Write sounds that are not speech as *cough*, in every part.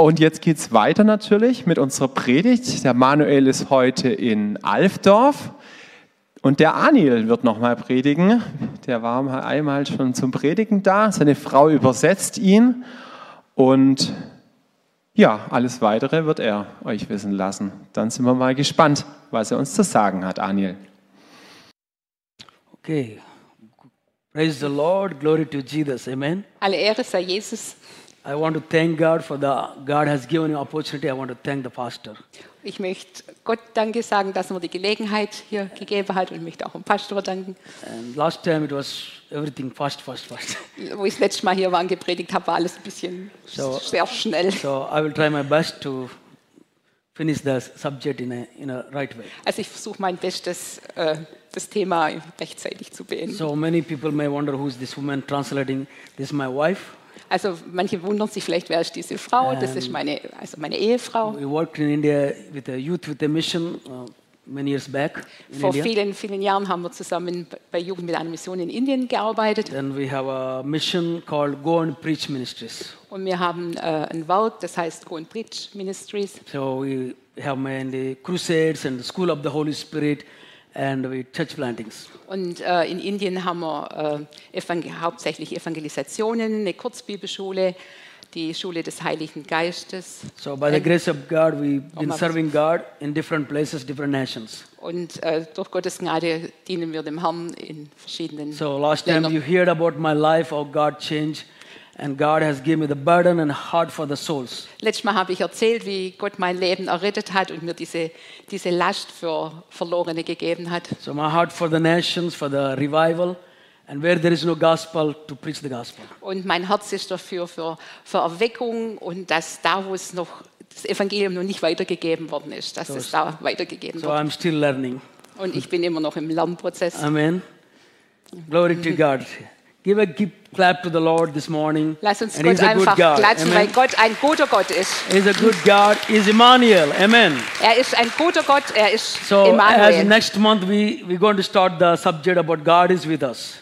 Und jetzt geht's weiter natürlich mit unserer Predigt. Der Manuel ist heute in Alfdorf und der Anil wird nochmal predigen. Der war mal einmal schon zum Predigen da. Seine Frau übersetzt ihn und ja, alles weitere wird er euch wissen lassen. Dann sind wir mal gespannt, was er uns zu sagen hat, Anil. Okay. Praise the Lord. Glory to Jesus. Amen. Alle Ehre sei Jesus. I want to thank God for the God has given an opportunity. I want to thank the pastor. Ich möchte Gott Danke sagen, dass er mir die Gelegenheit hier gegeben hat und möchte auch dem Pastor danken. And last time it was everything fast, fast, fast. Wo ich das letzte Mal hier war und gepredigt habe, war alles ein bisschen So- sehr schnell. So I will try my best to finish the subject in a, in a right way. Also ich versuche mein Bestes, äh, das Thema rechtzeitig zu beenden. So many people may wonder who is this woman translating. This is my wife. Also manche wundern sich vielleicht, wer ist diese Frau? Das ist meine, also meine Ehefrau. We worked in India with a youth with a mission uh, many years back in Vor India. vielen, vielen Jahren haben wir zusammen bei Jugend mit einer Mission in Indien gearbeitet. Then we have a mission called Go and Preach Ministries. Und wir haben äh, ein Werk, das heißt Go and Preach Ministries. So we have mainly crusades and the School of the Holy Spirit and we church plantings. Und äh, in Indien haben wir äh, evangel hauptsächlich Evangelisationen, eine Kurzbibelschule, die Schule des Heiligen Geistes. So by the grace of God, we've been Marcus. serving God in different places, different nations. Und äh, durch Gottes Gnade dienen wir dem Herrn in verschiedenen So last time Ländern. you heard about my life, how God changed, and God has given me the burden and heart for the souls. Letztes Mal habe ich erzählt, wie Gott mein Leben errettet hat und mir diese, diese Last für Verlorene gegeben hat. So my heart for the nations, for the revival, and where there is no gospel, to preach the gospel. Und mein Herz ist dafür, für, für Erweckung und dass da, wo es noch das Evangelium noch nicht weitergegeben worden ist, dass es da weitergegeben So wird. I'm still learning. Und ich bin immer noch im Lernprozess. Amen. Glory to God. Give a clap to the Lord this morning. Lass uns Gott einfach klatschen, weil. Gott ein guter Gott ist. He's a good God. He's Emmanuel. Amen. Er ist ein guter Gott, er ist So as Emmanuel. next month we we're going to start the subject about God is with us.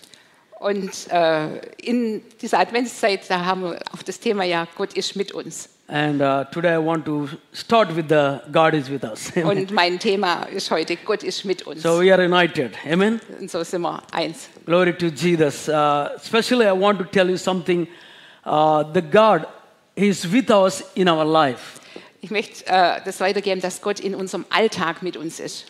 Und äh, in dieser Adventszeit, da haben wir auf das Thema ja, Gott ist mit uns. And uh, today I want to start with the God is with us. Amen. *laughs* Und mein Thema ist heute, Gott ist mit uns. So we are united. Amen. Und so sind wir eins. Glory to Jesus. Uh, especially I want to tell you something. Uh, the God is with us in our life. Ich möchte äh, das weitergeben, dass Gott in unserem Alltag mit uns ist.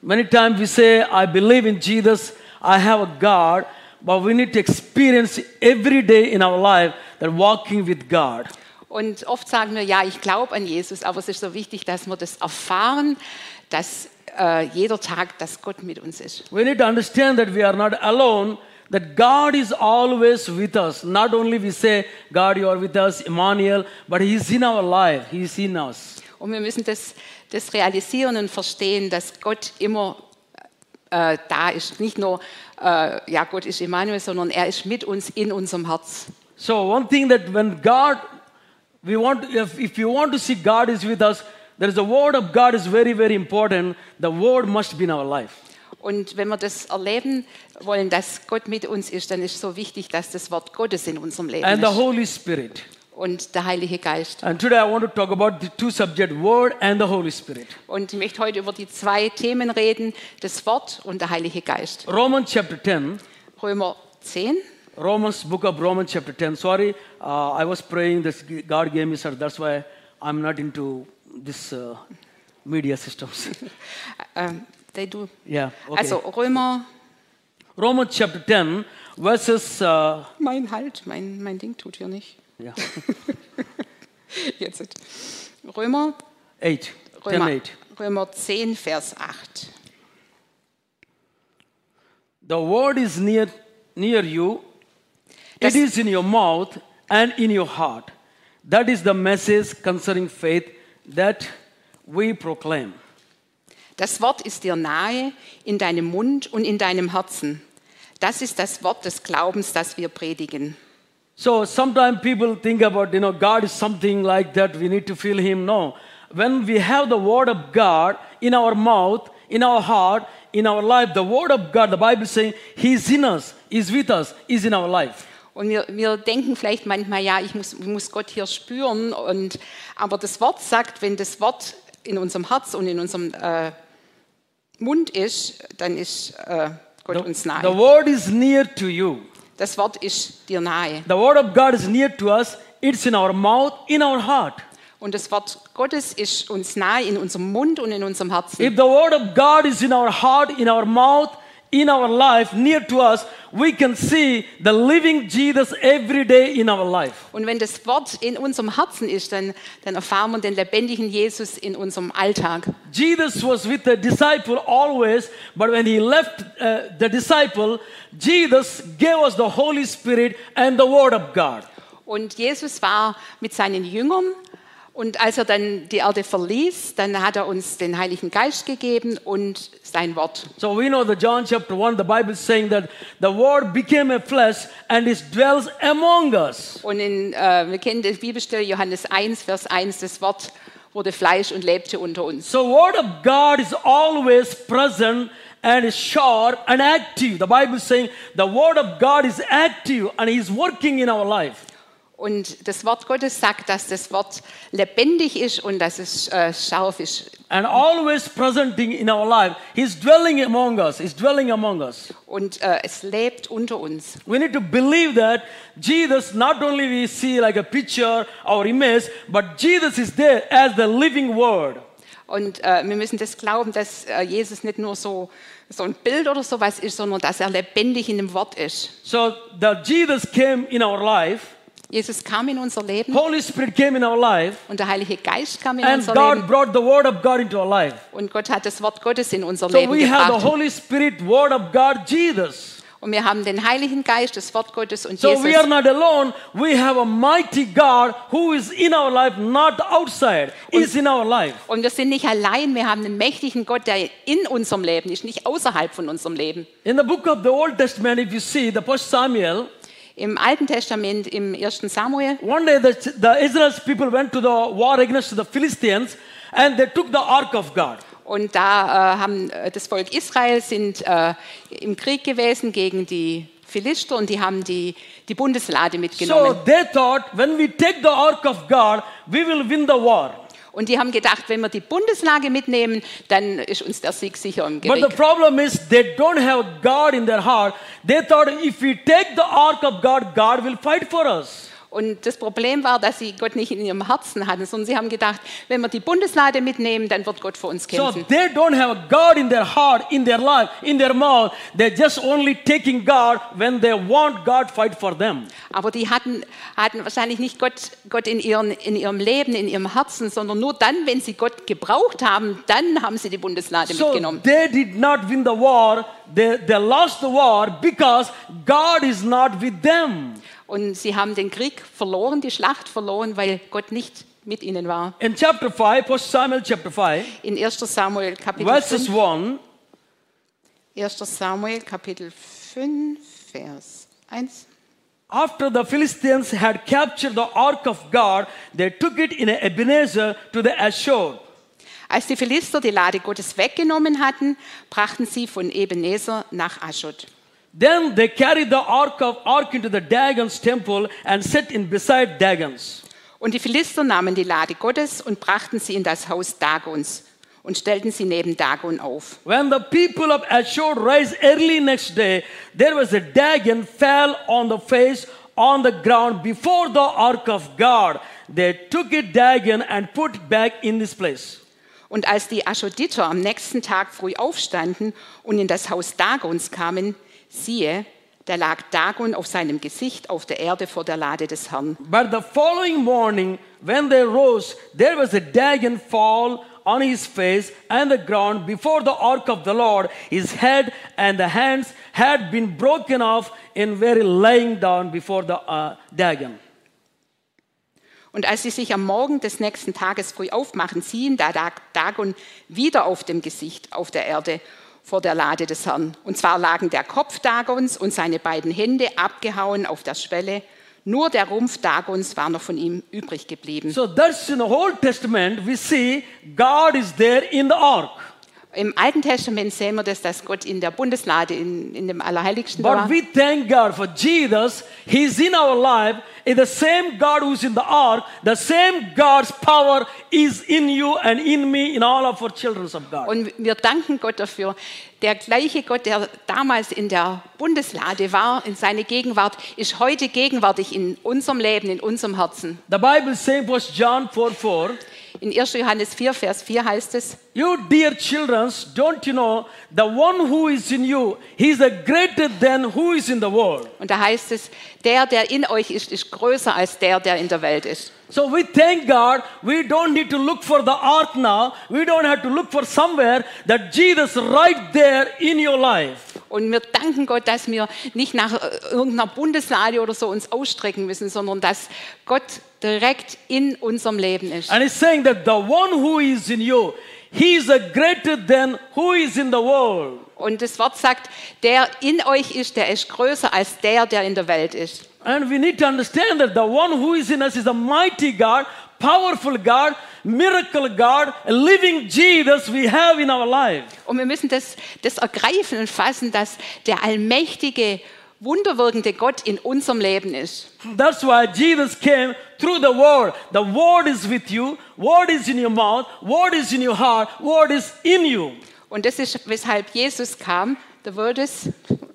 Many times we say, I believe in Jesus, I have a God, but we need to experience every day in our life that walking with God. Und oft sagen wir, ja, ich glaube an Jesus, aber es ist so wichtig, dass wir das erfahren, dass äh, jeder Tag, dass Gott mit uns ist. We need to understand that we are not alone, that God is always with us. Not only we say, God, you are with us, Emmanuel, but He is in our life, He is in us. Und wir müssen das, das realisieren und verstehen, dass Gott immer äh, da ist. Nicht nur, äh, ja, Gott ist Emmanuel, sondern er ist mit uns in unserem Herz. So one thing that when God, we want, if, if you want to see God is with us, there is a word of God is very, very important. The word must be in our life. Und wenn wir das erleben wollen, dass Gott mit uns ist, dann ist so wichtig, dass das Wort Gottes in unserem Leben And the ist. Holy Spirit. Und der Heilige Geist. And today I want to talk about the two subjects, word and the Holy Spirit. Und ich möchte heute über die zwei Themen reden, das Wort und der Heilige Geist. Romans chapter 10, Römer 10. Romans, book of Romans chapter 10. Sorry, uh, I was praying this. God gave me, sir. That's why I'm not into this uh, media systems. Ähm, *laughs* they do. yeah, okay. Also Römer, Romans chapter 10, verses, uh, mein Halt, mein, mein Ding tut hier nicht. yeah, *laughs* Jetzt. Römer, 8, 10, Römer, 8. Römer 10, Vers 8. The word is near, near you. It is in your mouth and in your heart. That is the message concerning faith that we proclaim. Das Wort ist dir nahe, in deinem Mund und in deinem Herzen. Das ist das Wort des Glaubens, das wir predigen. So sometimes people think about, you know, God is something like that, we need to feel Him. No. When we have the Word of God in our mouth, in our heart, in our life, the Word of God, the Bible is saying, He is in us, is with us, is in our life. Und wir, wir denken vielleicht manchmal, ja, ich muss, ich muss Gott hier spüren. Und, aber das Wort sagt, wenn das Wort in unserem Herz und in unserem äh, Mund ist, dann ist äh, Gott uns The nahe. word is near to you. Das Wort ist dir nahe. The word of God is near to us. It's in our mouth, in our heart. Und das Wort Gottes ist uns nahe in unserem Mund und in unserem Herzen. If the word of God is in our heart, in our mouth, in our life, near to us, we can see the living Jesus every day in our life. Und wenn das Wort in unserem Herzen ist, dann, dann erfahren wir den lebendigen Jesus in unserem Alltag. Jesus was with the disciple always, but when he left uh, the disciple, Jesus gave us the Holy Spirit and the Word of God. Und Jesus war mit seinen Jüngern und als er dann die Erde verließ, dann hat er uns den Heiligen Geist gegeben und sein Wort. So we know that John chapter 1, the Bible is saying that the Word became a flesh and it dwells among us. Und in, äh, wir kennen die Bibelstelle Johannes 1, Vers 1, das Wort wurde Fleisch und lebte unter uns. So Word of God is always present and is sharp and active. The Bible is saying the Word of God is active and He is working in our life. Und das Wort Gottes sagt, dass das Wort lebendig ist und dass es äh, scharf ist. And always presenting in our life. He's dwelling among us. He's dwelling among us. Und äh, es lebt unter uns. We need to believe that Jesus, not only we see like a picture or image, but Jesus is there as the living word. Und äh, wir müssen das glauben, dass äh, Jesus nicht nur so, so ein Bild oder sowas ist, sondern dass er lebendig in dem Wort ist. So the Jesus came in our life, Jesus kam in unser Leben Holy Spirit came in our life, und der Heilige Geist kam in and unser God Leben brought the word of God into our life. und Gott hat das Wort Gottes in unser So Leben we have the gebracht. Holy Spirit, word of God, Jesus. Und wir haben den Heiligen Geist, das Wort Gottes und So we are Jesus. not alone. We have a mighty God who is in our life, not outside. Is in our life. Und wir sind nicht allein, wir haben einen mächtigen Gott, der in unserem Leben ist, nicht außerhalb von unserem Leben. In the book of the Old Testament, if you see the first Samuel, Im Alten Testament, im 1. Samuel, one day the, the Israel's people went to the war against the Philistines and they took the ark of God. Und da äh, haben äh, das Volk Israel sind äh, im Krieg gewesen gegen die Philister und die haben die, die Bundeslade So mitgenommen. they thought, when we take the ark of God, we will win the war. Und die haben gedacht, wenn wir die Bundeslade mitnehmen, dann ist uns der Sieg sicher im But the problem is they don't have God in their heart. They thought if we take the ark of God, God will fight for us. Und das Problem war, dass sie Gott nicht in ihrem Herzen hatten, sondern sie haben gedacht, wenn wir die Bundeslade mitnehmen, dann wird Gott für uns So kämpfen. they don't have God in their heart, in their life, in their mouth. They're just only taking God when they want God fight for them. Aber die hatten, hatten wahrscheinlich nicht Gott, Gott in, ihren, in ihrem Leben, in ihrem Herzen, sondern nur dann, wenn sie Gott gebraucht haben, dann haben sie die Bundeslade So mitgenommen. they did not win the war. They, they lost the war because God is not with them. Und sie haben den Krieg verloren, die Schlacht verloren, weil Gott nicht mit ihnen war. In chapter 5, 1 Samuel chapter 5, In 1. Samuel Kapitel verses 5, 1, 1. Samuel Kapitel 5, Vers 1. after the Philistines had captured the ark of God, they took it in Ebenezer to the Ashur. Als die Philister die Lade Gottes weggenommen hatten, brachten sie von Ebenezer nach Aschod. Then they carried the ark of ark into the Dagon's temple and set it beside Dagon's. Und die Philister nahmen die Lade Gottes und brachten sie in das Haus Dagons und stellten sie neben Dagon auf. When the people of Ashur rise early next day, there was a Dagon fell on the face on the ground before the ark of God. They took it Dagon and put it back in this place. Und als die Aschoditer am nächsten Tag früh aufstanden und in das Haus Dagons kamen, siehe, da lag Dagon auf seinem Gesicht auf der Erde vor der Lade des Herrn. But the following morning, when they rose, there was a Dagon fall on his face and the ground before the ark of the Lord. His head and the hands had been broken off in very lying down before the uh, Dagon. Und als sie sich am Morgen des nächsten Tages früh aufmachen, sehen, da lag Dagon wieder auf dem Gesicht auf der Erde vor der Lade des Herrn. Und zwar lagen der Kopf Dagons und seine beiden Hände abgehauen auf der Schwelle. Nur der Rumpf Dagons war noch von ihm übrig geblieben. So that's in the Old Testament, we see God is there in the ark. Im Alten Testament sehen wir das, dass Gott in der Bundeslade, in, in dem Allerheiligsten But war. we thank God for Jesus. He's in our life. Is the same God who's in the ark. The same God's power is in you and in me, in all of our children of God. Und wir danken Gott dafür. Der gleiche Gott, der damals in der Bundeslade war, in seine Gegenwart, ist heute gegenwärtig in unserem Leben, in unserem Herzen. The Bible says, was John 4 4. In 1. Johannes 4, Vers 4 heißt es, You dear children, don't you know the one who is in you, he's a greater than who is in the world. und da heißt es, der, der in euch ist, ist größer als der, der in der Welt ist. So we thank God. We don't need to look for the ark now. We don't have to look for somewhere that Jesus right there in your life. Und wir danken Gott, dass wir nicht nach äh, irgendeiner Bundeslade oder so uns ausstrecken müssen, sondern dass Gott direkt in unserem Leben ist. And he's saying that the one who is in you, he is a greater than who is in the world. Und das Wort sagt, der in euch ist, der ist größer als der, der in der Welt ist. And we need to understand that the one who is in us is a mighty God, powerful God, miracle God, a living Jesus we have in our life. Und wir müssen das, das ergreifen und fassen, dass der allmächtige, wunderwirkende Gott in unserem Leben ist. That's why Jesus came through the word. The word is with you, word is in your mouth, word is in your heart, word is in you. Und das ist, weshalb Jesus kam. The word is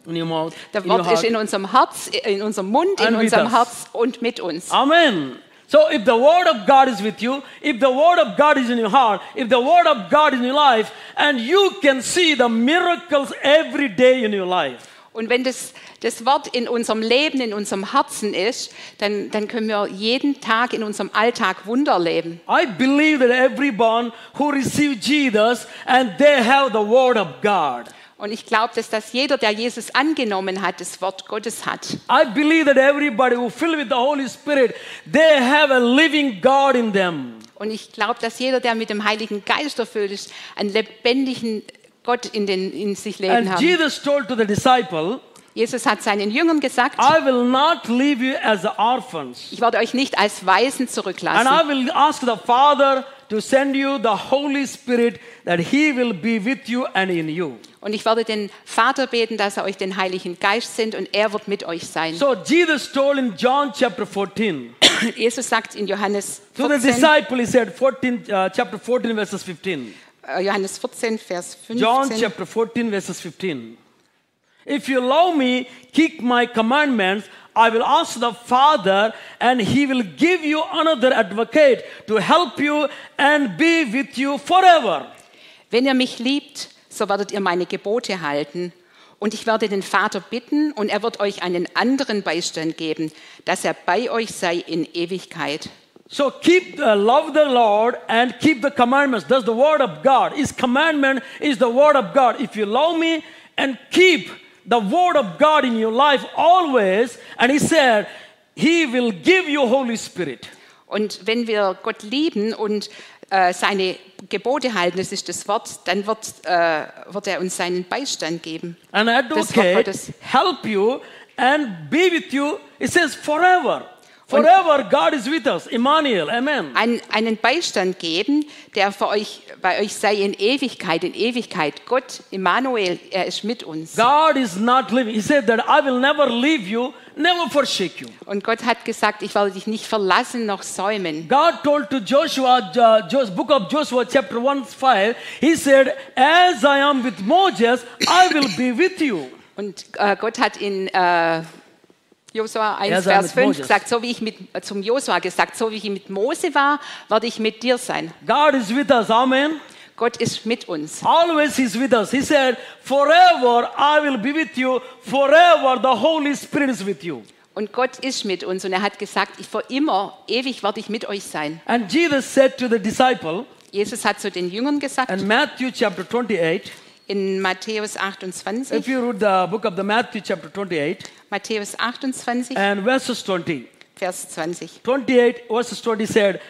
In your mouth, der Wort ist in unserem Herz, in unserem Mund, in unserem. Herz und mit uns. Amen. So if the word of God is with you, if the word of God is in your heart, if the word of God is in your life, and you can see the miracles every day in your life. Und wenn das, das Wort in unserem Leben, in unserem Herzen ist, dann, dann können wir jeden Tag in unserem Alltag Wunder erleben. I believe that everyone who received Jesus and they have the word of God. Und ich glaube, dass das jeder, der Jesus angenommen hat, das Wort Gottes hat. I believe that everybody who filled with the Holy Spirit, they have a living God in them. Und ich glaube, dass jeder, der mit dem Heiligen Geist erfüllt ist, einen lebendigen Gott in, den, in sich leben And hat. Jesus told to the disciple, Jesus hat seinen Jüngern gesagt, I will not leave you as orphans. ich werde euch nicht als Waisen And I zurücklassen. will ask the Father to send you the Holy Spirit that He will be with you and in you. Und ich werde den Vater beten, dass er euch den Heiligen Geist sendet und er wird mit euch sein. So Jesus told in John chapter 14 *coughs* Jesus sagt in Johannes to the 14, disciple, He said, 14, uh, chapter 14, verses 15. äh, Johannes 14, Vers John 15. chapter 14, verses 15. If you love me, keep my commandments. I will ask the Father, and he will give you another advocate to help you and be with you forever. Wenn ihr mich liebt, so werdet ihr meine Gebote halten. Und ich werde den Vater bitten, und er wird euch einen anderen Beistand geben, dass er bei euch sei in Ewigkeit. So keep the love the Lord and keep the commandments. That's the word of God. His commandment is the word of God. If you love me and keep the word of God in your life always, and he said, he will give you Holy Spirit. Und wenn wir Gott lieben und äh, seine Gebote halten, das ist das Wort, dann wird, äh, wird er uns seinen Beistand geben. An Das Wort advocate help you and be with you. It says forever. Forever God is with us. Emmanuel. Amen. Ein, einen Beistand geben, der für euch, bei euch sei in Ewigkeit, in Ewigkeit. Gott, Immanuel, er ist mit uns. God is not leaving. He said that I will never leave you, never forsake you. Und Gott hat gesagt, ich werde dich nicht verlassen noch säumen. God told to Joshua, uh, book of Joshua, chapter 1, 5, he said, As I am with Moses, I will be with you. Und äh, Gott hat in äh, Josua 1, Er Vers mit 5 Moses. gesagt, so wie ich mit, zum Josua gesagt, so wie ich mit Mose war, werde ich mit dir sein. God is with us. Amen. Gott ist mit uns. Always He's with us. He said, Forever I will be with you. Forever the Holy Spirit is with you. Und Gott ist mit uns. Und er hat gesagt, ich für immer, ewig werde ich mit euch sein. And Jesus said to the disciple, Jesus hat zu den Jüngern gesagt, in Matthew chapter 28, in Matthäus 28, if you read the book of the Matthew chapter 28 Matthäus 28, and verses 20, Vers 20. 28 verses 20 said,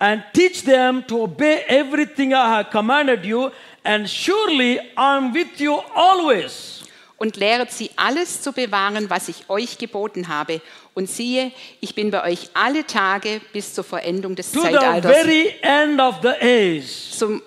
and teach them to obey everything I have commanded you, and surely I'm with you always. Und lehret sie alles zu bewahren, was ich euch geboten habe. Und siehe, ich bin bei euch alle Tage bis zur Vollendung des To the Zeitalters. very end of the age. Zum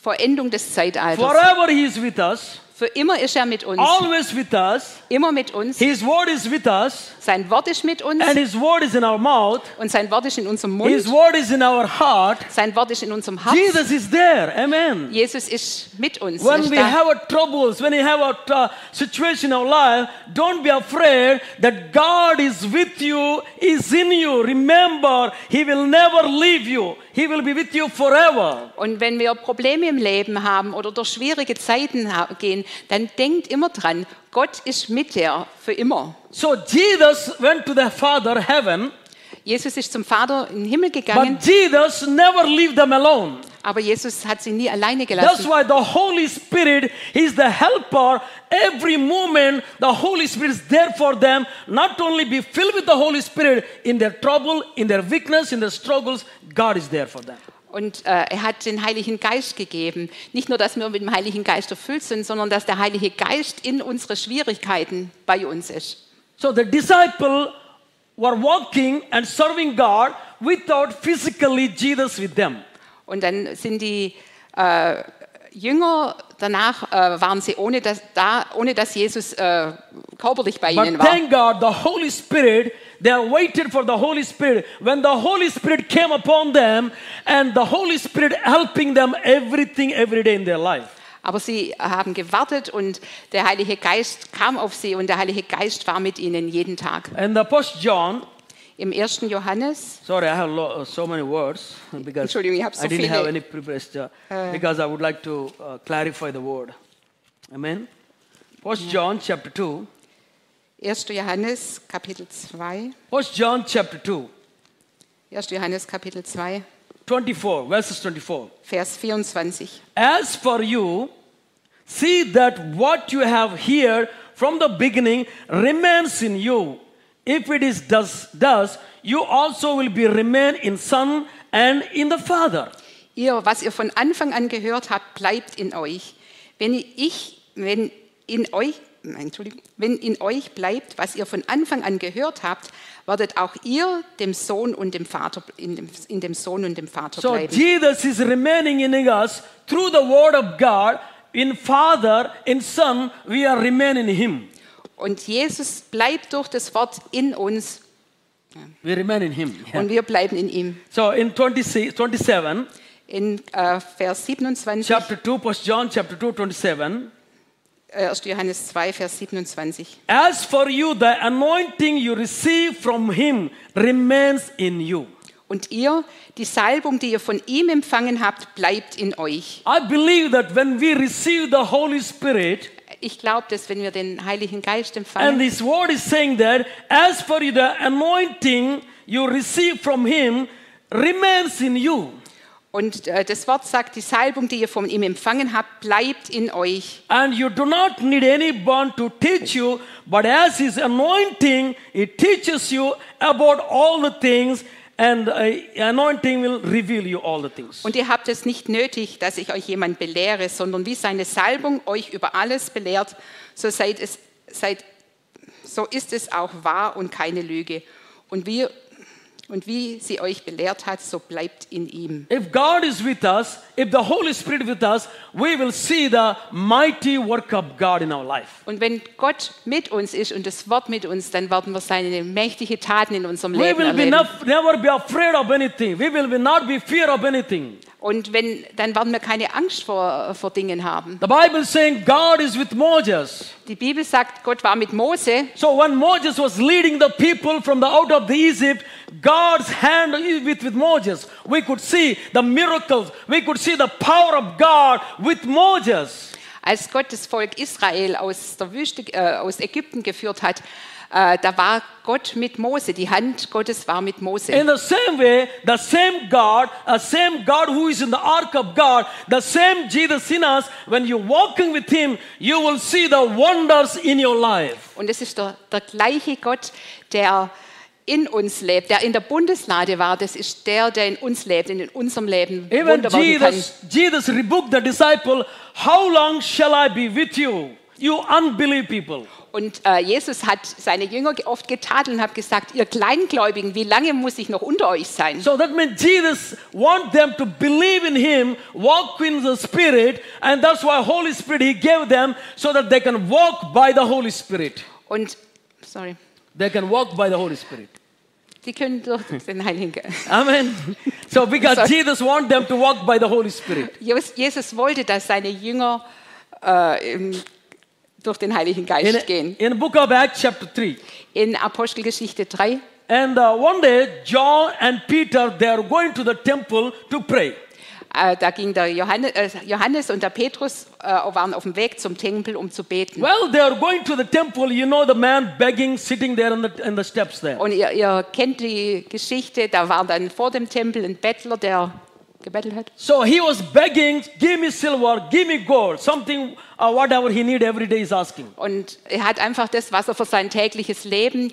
Vollendung des Zeitalters. Forever He is with us, Für immer ist er mit uns. always with us. Immer mit uns. His word is with us, Sein Wort ist mit uns and His word is in our mouth. und sein Wort ist in unserem His Mund. word is in our heart. Sein Wort ist in unserem Herz. Jesus is there. Amen. Jesus ist mit uns. When we da. have our troubles, when we have our uh, situation in our life, don't be afraid that God is with you, is in you. Remember, He will never leave you. He will be with you forever. Und wenn wir Probleme im Leben haben oder durch schwierige Zeiten gehen, dann denkt immer dran, Gott ist mit dir für immer. So Jesus went to the Father, heaven, Jesus ist zum Vater in den Himmel gegangen, but Jesus never leave them alone. aber Jesus hat sie nie alleine That's gelassen. why the Holy Spirit is the helper. Every moment, the Holy Spirit is there for them. Not only be filled with the Holy Spirit in their trouble, in their weakness, in their struggles, God is there for them. Und äh, er hat den Heiligen Geist gegeben. Nicht nur, dass wir mit dem Heiligen Geist erfüllt sind, sondern dass der Heilige Geist in unsere Schwierigkeiten bei uns ist. So the disciple were walking and serving God without physically Jesus with them. Und dann sind die äh, Jünger danach äh, waren sie ohne dass, da, ohne dass Jesus äh, körperlich bei ihnen war. thank God, the Holy Spirit, they waited for the Holy Spirit. When the Holy Spirit came upon them, and the Holy Spirit helping them everything every day in their life. Aber sie haben gewartet und der Heilige Geist kam auf sie und der Heilige Geist war mit ihnen jeden Tag. And the Apostle John, Im 1. Johannes, sorry, I have lo- uh, so many words because Entschuldigung, so I didn't have any prepared uh, because I would like to uh, clarify the word. Amen. Apostle John chapter 2. 1. Johannes Kapitel 2, First John chapter 2, 1. Johannes Kapitel 2, 24, verses 24. Vers 24. As for you, see that what you have heard from the beginning remains in you. If it is thus, thus you also will be remain in Son and in the Father. Ihr, was ihr von Anfang an gehört habt, bleibt in euch. Wenn ich, wenn in euch, Entschuldigung, wenn in euch bleibt, was ihr von Anfang an gehört habt, werdet auch ihr dem Sohn und dem Vater, in dem, in dem Sohn und dem Vater So bleiben. Jesus is remaining in us through the word of God. In Father, in Son, we are remain in Him. Und Jesus bleibt durch das Wort in uns We remain in Him. und wir bleiben in ihm. So in 26, 27, In äh, Vers 27, chapter 2, First John chapter 2, 27. äh, 1. Johannes 2, Vers 27. As for you, the anointing you receive from him remains in you. Und ihr, die Salbung, die ihr von ihm empfangen habt, bleibt in euch. I believe that when we receive the Holy Spirit, Ich glaube, dass wenn wir den Heiligen Geist and empfangen, this word is saying that, as for the anointing you receive from him remains in you. und äh, das Wort sagt, die Salbung, die ihr von ihm empfangen habt, bleibt in euch. And you do not need anyone to teach you, but as his anointing, it teaches you about all the things, and anointing will reveal you all the things. Und ihr habt es nicht nötig, dass ich euch jemand belehre, sondern wie seine Salbung euch über alles belehrt, so seid es, seid, so ist es auch wahr und keine Lüge. Und wie, und wie sie euch belehrt hat, so bleibt in ihm. If God is with us, if the Holy Spirit with us, we will see the mighty work of God in our life. Und wenn Gott mit uns ist und das Wort mit uns, dann werden wir seine mächtige Taten in unserem We Leben will be erleben. not, never be afraid of anything. We will be not be fear of anything. Und wenn, dann werden wir keine Angst vor, vor Dingen haben. The Bible saying God is with Moses. Die Bibel sagt, Gott war mit Mose So when Moses was leading the people from the out of the Egypt, God's hand is with, with Moses. We could see the miracles. We could see the power of God with Moses. Als Gott das Volk Israel aus der Wüste, äh, aus Ägypten geführt hat, äh, da war Gott mit Mose. Die Hand Gottes war mit Mose. In the same way, the same God, a same God who is in the ark of God, the same Jesus in us, when you're walking with Him, you will see the wonders in your life. Und es ist der, der gleiche Gott, der in uns lebt, der in der Bundeslade war. Das ist der, der in uns lebt, in unserem Leben Even. Jesus, Jesus rebuked the disciple, How long shall I be with you? You unbelieve people. Und äh, Jesus hat seine Jünger ge- oft getadelt und hat gesagt, ihr Kleingläubigen, wie lange muss ich noch unter euch sein? So that means Jesus want them to believe in him, walk in the spirit, and that's why Holy Spirit he gave them so that they can walk by the Holy Spirit. Und, sorry, They can walk by the Holy Spirit. die können durch den Heiligen Geist. *laughs* Amen. So because Sorry. Jesus want them to walk by the Holy Spirit. Jesus wollte, dass seine Jünger äh, durch den Heiligen In, Geist gehen. in book of Acts chapter 3. In Apostelgeschichte 3, And uh, one day, John and Peter, they are going to the temple to pray. äh, da ging der Johannes, äh, Johannes und der Petrus äh, waren auf dem Weg zum Tempel, um zu beten. Well, they are going to the temple. You know the man begging, sitting there in the, in the steps there. Und ihr, ihr kennt die Geschichte, da war dann vor dem Tempel ein Bettler, der gebettelt hat. So he was begging, give me silver, give me gold, something, uh, whatever he need every day is asking. Und er hat einfach das, was er für sein tägliches Leben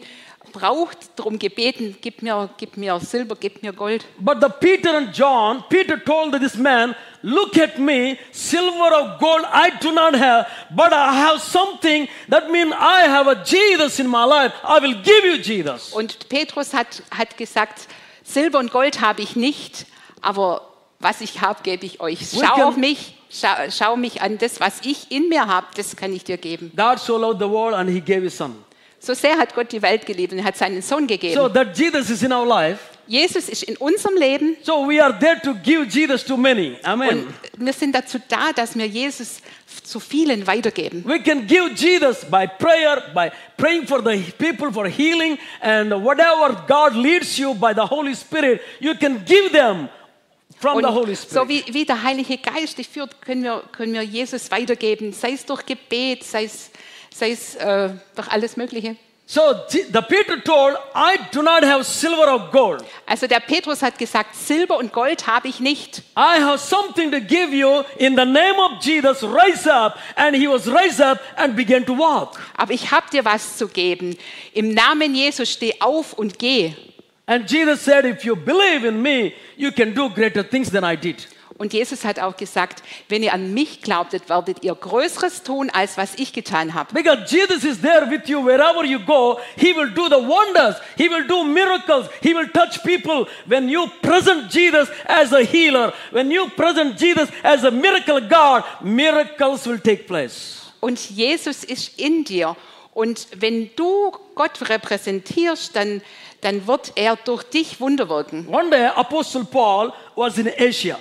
braucht, darum gebeten, gib mir, gib mir Silber, gib mir Gold. But the Peter and John, Peter told this man, look at me, silver or gold I do not have, but I have something that means I have a Jesus in my life. I will give you Jesus. Und Petrus hat, hat gesagt, Silber und Gold habe ich nicht, aber was ich habe, gebe ich euch. Schau auf mich, schau, schau mich an, das, was ich in mir habe, das kann ich dir geben. God so loved the world and he gave his son. So sehr hat Gott die Welt geliebt und hat seinen Sohn gegeben. So that Jesus is in our life. Jesus ist in unserem Leben So we are there to give Jesus to many. Amen. und wir sind dazu da, dass wir Jesus zu vielen weitergeben. We can give Jesus by prayer, by praying for the people for healing, and whatever God leads you by the Holy Spirit, you can give them from the Holy Spirit. so wie, wie der Heilige Geist dich führt, können wir, können wir Jesus weitergeben, sei es durch Gebet, sei es, sei es äh, durch alles Mögliche. So the Peter told, I do not have silver or gold. Also der Petrus hat gesagt, Silber und Gold habe ich nicht. I have something to give you in the name of Jesus. Rise up. And he was raised up and began to walk. Aber ich habe dir was zu geben. Im Namen Jesus steh auf und geh. And Jesus said, If you believe in me, you can do greater things than I did. Und Jesus hat auch gesagt, wenn ihr an mich glaubtet, werdet ihr Größeres tun, als was ich getan habe. Because Jesus is there with you wherever you go. He will do the wonders. He will do miracles. He will touch people. When you present Jesus as a healer, when you present Jesus as a miracle God, miracles will take place. Und Jesus ist in dir. Und wenn du Gott repräsentierst, dann, dann wird er durch dich Wunder wirken. One day, Apostle Paul was in Asia.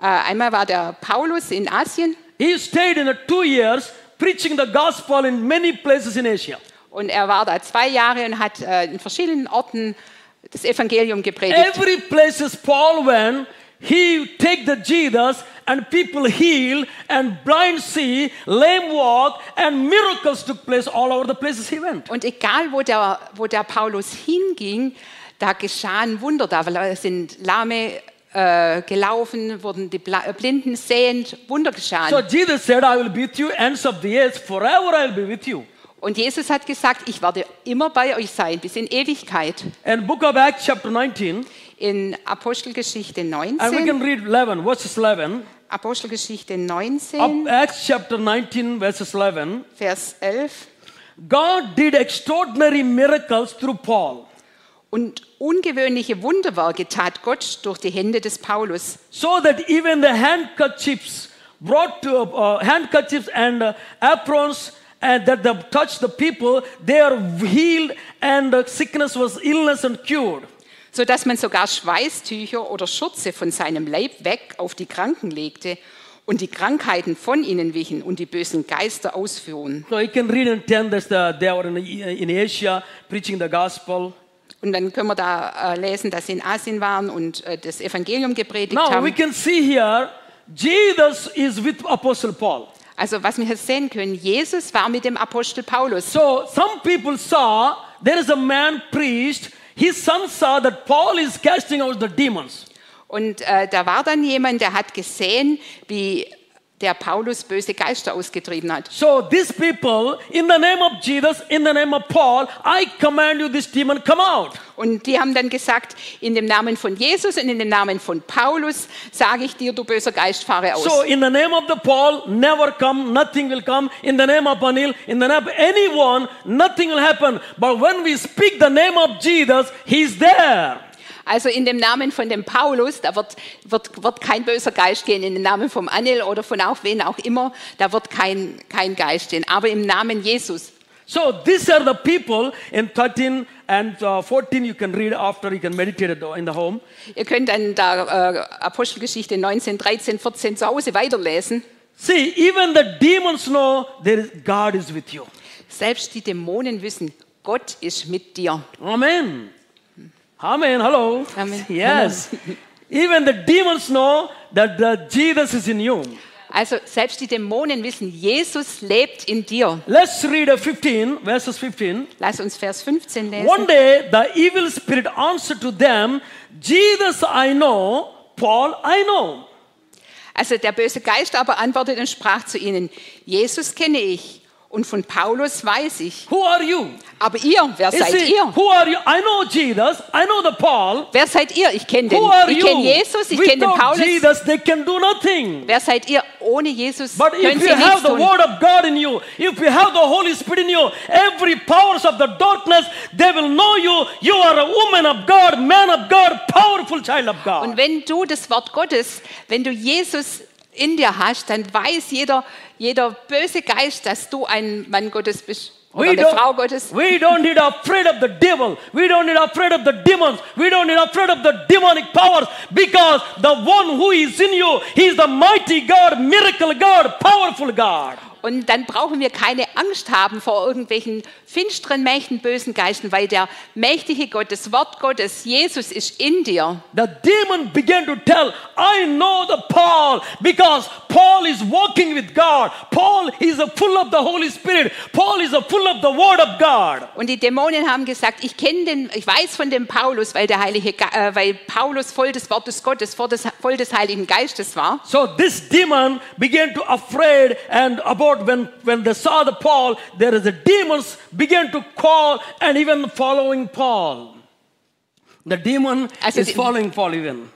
Äh, einmal war der Paulus in Asien He stayed in two years preaching the gospel in many places in Asia. und er war da zwei Jahre und hat äh, in verschiedenen Orten das Evangelium gepredigt. Every places Paul went, he take the Jesus and people heal and blind see, lame walk and miracles took place all over the places he went. Und egal, wo der, wo der Paulus hinging, da geschahen Wunder. Da sind Lahme äh, gelaufen, wurden die Blinden sehend, Wunder geschahen. So Jesus said, I will be with you ends of the earth, forever I will be with you. Und Jesus hat gesagt, ich werde immer bei euch sein, bis in Ewigkeit. And book of Acts chapter 19, In Apostelgeschichte and we 19, can read 11, verses 11. Apostelgeschichte Up 19, Acts chapter 19, verses 11. Vers 11. God did extraordinary miracles through Paul. Und ungewöhnliche Wunderwerke tat Gott durch die Hände des Paulus, so that even the handkerchiefs brought to uh, handkerchiefs and uh, aprons and that they touched the people they are healed and the sickness was illness and cured so dass man sogar Schweißtücher oder Schürze von seinem Leib weg auf die Kranken legte und die Krankheiten von ihnen wichen und die bösen Geister ausführen. so you can read 10 that the, they were in, asia preaching the gospel Und dann können wir da äh, lesen, dass sie in Asien waren und äh, das Evangelium gepredigt now we haben. can see here jesus is with apostle paul Also was wir hier sehen können, Jesus war mit dem Apostel Paulus. so some people saw there is a man priest his son saw that paul is casting out the demons. Und äh, da war dann jemand, der hat gesehen, wie der Paulus böse Geister ausgetrieben hat. So these people, in the name of Jesus, in the name of Paul, I command you, this demon, come out. Und die haben dann gesagt, in dem Namen von Jesus und in dem Namen von Paulus sage ich dir, du böser Geist, fahre aus. So in the name of the Paul, never come, nothing will come. In the name of Anil, in the name of anyone, nothing will happen. But when we speak the name of Jesus, he's there. Also in dem Namen von dem Paulus, da wird, wird, wird kein böser Geist gehen. In dem Namen vom Anil oder von auch wen auch immer, da wird kein, kein Geist gehen. Aber im Namen Jesus. So these are the people in 13 and uh, 14 you can read after you can meditate it in the home. Ihr könnt dann da äh, Apostelgeschichte 19, 13, 14 zu Hause weiterlesen. See, even the demons know there is, God is with you. Selbst die Dämonen wissen, Gott ist mit dir. Amen. Amen. Hello. Amen. Yes. even the demons know that the Jesus is in you. Also selbst die Dämonen wissen, Jesus lebt in dir. Let's read uh, 15, verses 15. Lass uns Vers 15 One lesen. day the evil spirit answered to them, Jesus I know, Paul I know. Also der böse Geist aber antwortete und sprach zu ihnen, Jesus kenne ich und von Paulus weiß ich. Who are you? Aber ihr, wer You seid see, ihr? who are you? I know Jesus, I know the Paul. Wer seid ihr? Ich kenne den. Who are Ich kenne Jesus, ich kenne den Paulus. Jesus, they can do nothing. Wer seid ihr? Ohne Jesus But können if sie you have nichts the tun. word of God in you, if you have the Holy Spirit in you, every powers of the darkness, they will know you. You are a woman of God, man of God, powerful child of God. Und wenn du das Wort Gottes, wenn du Jesus in dir hast, dann weiß jeder, jeder böse Geist, dass du ein Mann Gottes bist oder We eine Frau Gottes. don't, we don't need afraid of the devil. We don't need afraid of the demons. We don't need afraid of the demonic powers because the one who is in you, he is the mighty God, miracle God, powerful God. Und dann brauchen wir keine Angst haben vor irgendwelchen finsteren Mächten, bösen Geisten, weil der mächtige Gott, das Wort Gottes, Jesus ist in dir. The demon began to tell, I know the Paul because Paul is walking with God. Paul is a full of the Holy Spirit. Paul is a full of the Word of God. Und die Dämonen haben gesagt, ich kenne den, ich weiß von dem Paulus, weil der heilige, Ge äh, weil Paulus voll des Wortes Gottes, voll des, voll des Heiligen Geistes war. So this demon began to afraid and about when, when they saw the Paul, there is a demons began to call and even following Paul. The demon Also is following Paul even.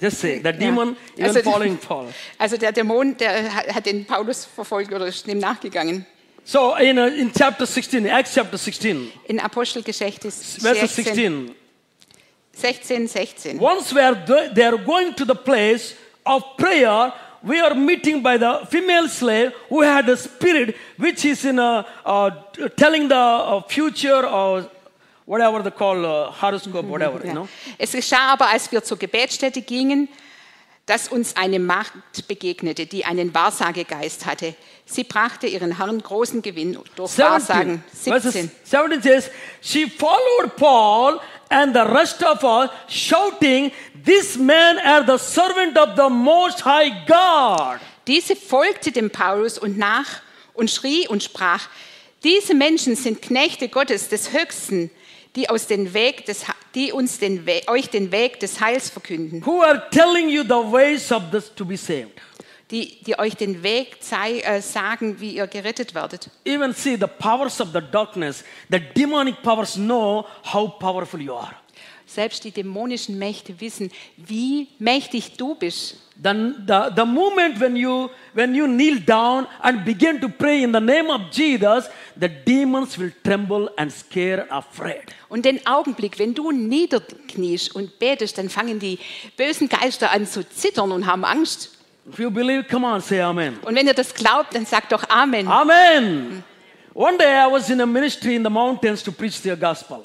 Just say, the demon even Also following Paul. *laughs* Also der Dämon, der hat den Paulus verfolgt oder ist ihm nachgegangen. So in, uh, in chapter 16, Acts chapter 16, In Apostelgeschichte verse 16, 16. 16, 16. Once we are th- they are going to the place of prayer, we are meeting by the female slave who had a spirit which is in a, uh, telling the uh, future or whatever they call uh, horoscope, whatever, you Ja. know. Es geschah aber, als wir zur Gebetsstätte gingen, dass uns eine Macht begegnete, die einen Wahrsagegeist hatte. Sie brachte ihren Herrn großen Gewinn durch 17. Wahrsagen. Verses 17. 17 says, She followed Paul and the rest of us, shouting, This man are the servant of the Most High God. Diese folgte dem Paulus und nach und schrie und sprach, diese Menschen sind Knechte Gottes des Höchsten, die, aus den Weg des, die uns den We euch den Weg des Heils verkünden, Who are telling you the ways of this to be saved. die, die euch den Weg zei äh, sagen, wie ihr gerettet werdet. Even see the powers of the darkness, the demonic powers know how powerful you are. Selbst die dämonischen Mächte wissen, wie mächtig du bist. Then the, the moment when you when you kneel down and begin to pray in the name of Jesus, the demons will tremble and scare afraid. Und den Augenblick, wenn du niederkniest und betest, dann fangen die bösen Geister an zu zittern und haben Angst. If you believe, come on, say amen. Und wenn ihr das glaubt, dann sagt doch Amen. Amen. One day I was in a ministry in the mountains to preach the gospel.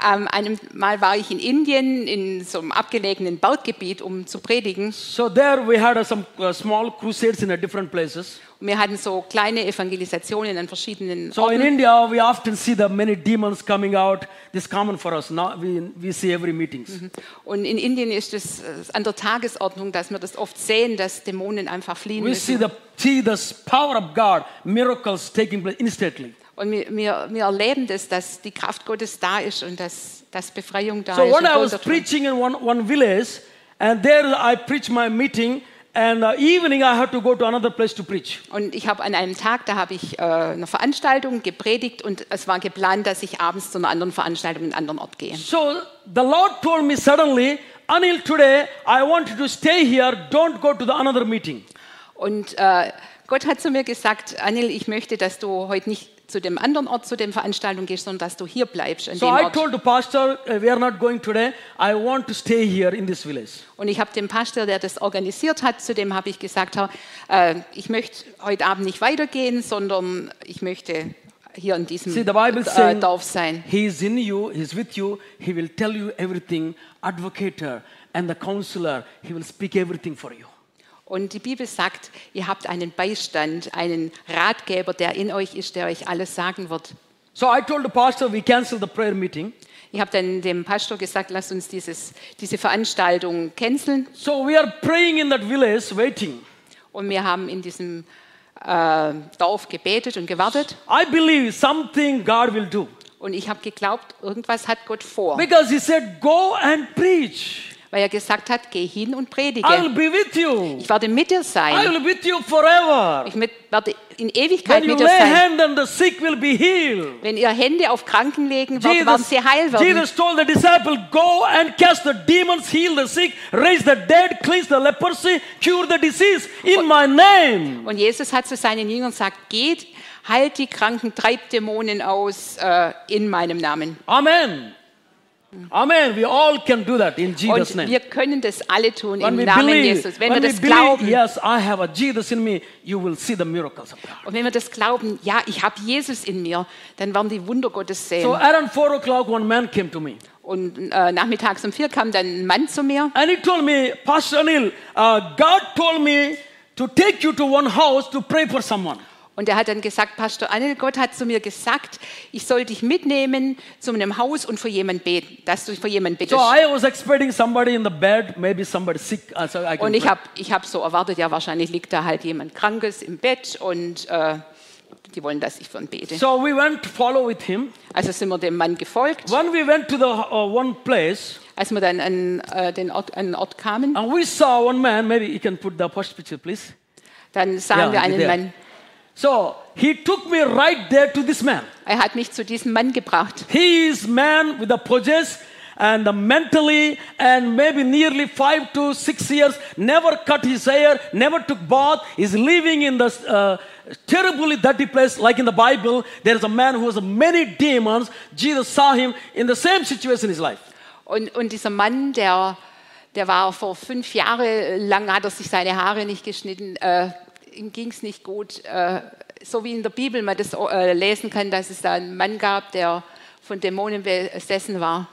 Ähm, einem Mal war ich in Indien in so einem abgelegenen Berggebiet, um zu predigen. So there we had uh, some uh, small crusades in different places. Und wir hatten so kleine Evangelisationen an verschiedenen So in Orten. India, we often see the many demons coming out. This is common for us. Now we, we see every meetings. Und in Indien ist es äh, an der Tagesordnung, dass wir das oft sehen, dass Dämonen einfach fliehen We see müssen. the see the power of God, miracles taking place instantly. Und wir, wir, wir erleben das, dass die Kraft Gottes da ist und dass, dass Befreiung da So ist. when und I was preaching in one, one village, and there I preached my meeting, and uh, evening I had to go to another place to preach. Und ich habe an einem Tag, da habe ich äh, eine Veranstaltung gepredigt und es war geplant, dass ich abends zu einer anderen Veranstaltung in einen anderen Ort gehe. So the Lord told me suddenly, Anil, today I want you to stay here, don't go to the another meeting. Und äh, Gott hat zu mir gesagt, Anil, ich möchte, dass du heute nicht zu dem anderen Ort, zu der Veranstaltung gehst, sondern dass du hier bleibst. So dem I told the pastor, uh, we are not going today. I want to stay here in this village. Und ich habe dem Pastor, der das organisiert hat, zu dem habe ich gesagt, äh, ich möchte heute Abend nicht weitergehen, sondern ich möchte hier in diesem See, the Bible äh, Dorf sein. He is in you, He is with you, He will tell you everything, advocator and the counselor, He will speak everything for you. Und die Bibel sagt, ihr habt einen Beistand, einen Ratgeber, der in euch ist, der euch alles sagen wird. So I told the pastor, we cancel the prayer meeting. Ich habe dann dem Pastor gesagt, lasst uns dieses, diese Veranstaltung canceln. So we are praying in that village, waiting. Und wir haben in diesem äh, Dorf gebetet und gewartet. I believe something God will do. Und ich habe geglaubt, irgendwas hat Gott vor. Because He said, Go and preach. Weil er gesagt hat, geh hin und predige. I'll be with you. Ich werde mit dir sein. will be with you forever. Ich mit, werde in Ewigkeit When mit dir sein. hand on the sick will be healed. Wenn ihr Hände auf Kranken legen, werden, werden sie heil werden. Jesus told the disciple, go and cast the demons, heal the sick, raise the dead, cleanse the leprosy, cure the disease in my name. Und Jesus hat zu seinen Jüngern gesagt, geht, heilt die Kranken, treibt Dämonen aus äh, in meinem Namen. Amen. Amen. We all can do that in Jesus' Und name. wir können das alle tun When im we Namen believe, Jesus. Wenn wir das believe, glauben yes, I have a Jesus in me, you will see the miracles of God. und wenn wir das glauben, ja, ich habe Jesus in mir, dann werden die Wunder Gottes sehen. So around four o'clock, one man came to me. Und äh, nachmittags um vier kam dann ein Mann zu mir And he told me, Pastor Anil, uh, God told me to take you to one house to pray for someone. Und er hat dann gesagt, Pastor Anil, Gott hat zu mir gesagt, ich soll dich mitnehmen zu einem Haus und für jemanden beten, dass du für jemanden So bittest. I was expecting somebody in the bed, maybe somebody sick. Uh, so I can Und ich habe ich hab so erwartet, ja, wahrscheinlich liegt da halt jemand Krankes im Bett und äh, die wollen, dass ich für ihn bete. So we went to follow with him. Also sind wir dem Mann gefolgt. When we went to the uh, one place, Als wir dann an, äh, den Ort, an den Ort kamen, and we saw one man. Maybe you can put the first picture, please. dann sahen Ja, wir einen der. Mann. So he took me right there to this man. Er hat mich zu diesem Mann gebracht. He is man with the possess and the mentally and maybe nearly five to six years, never cut his hair, never took bath, is living in the uh, terribly dirty place like in the Bible. There is a man who has many demons. Jesus saw him in the same situation in his life. Und, und dieser Mann, der, der war vor fünf Jahren lang, hat er sich seine Haare nicht geschnitten, äh, ihm ging es nicht gut. Äh, so wie in der Bibel man das äh, lesen kann, dass es da einen Mann gab, der von Dämonen besessen war.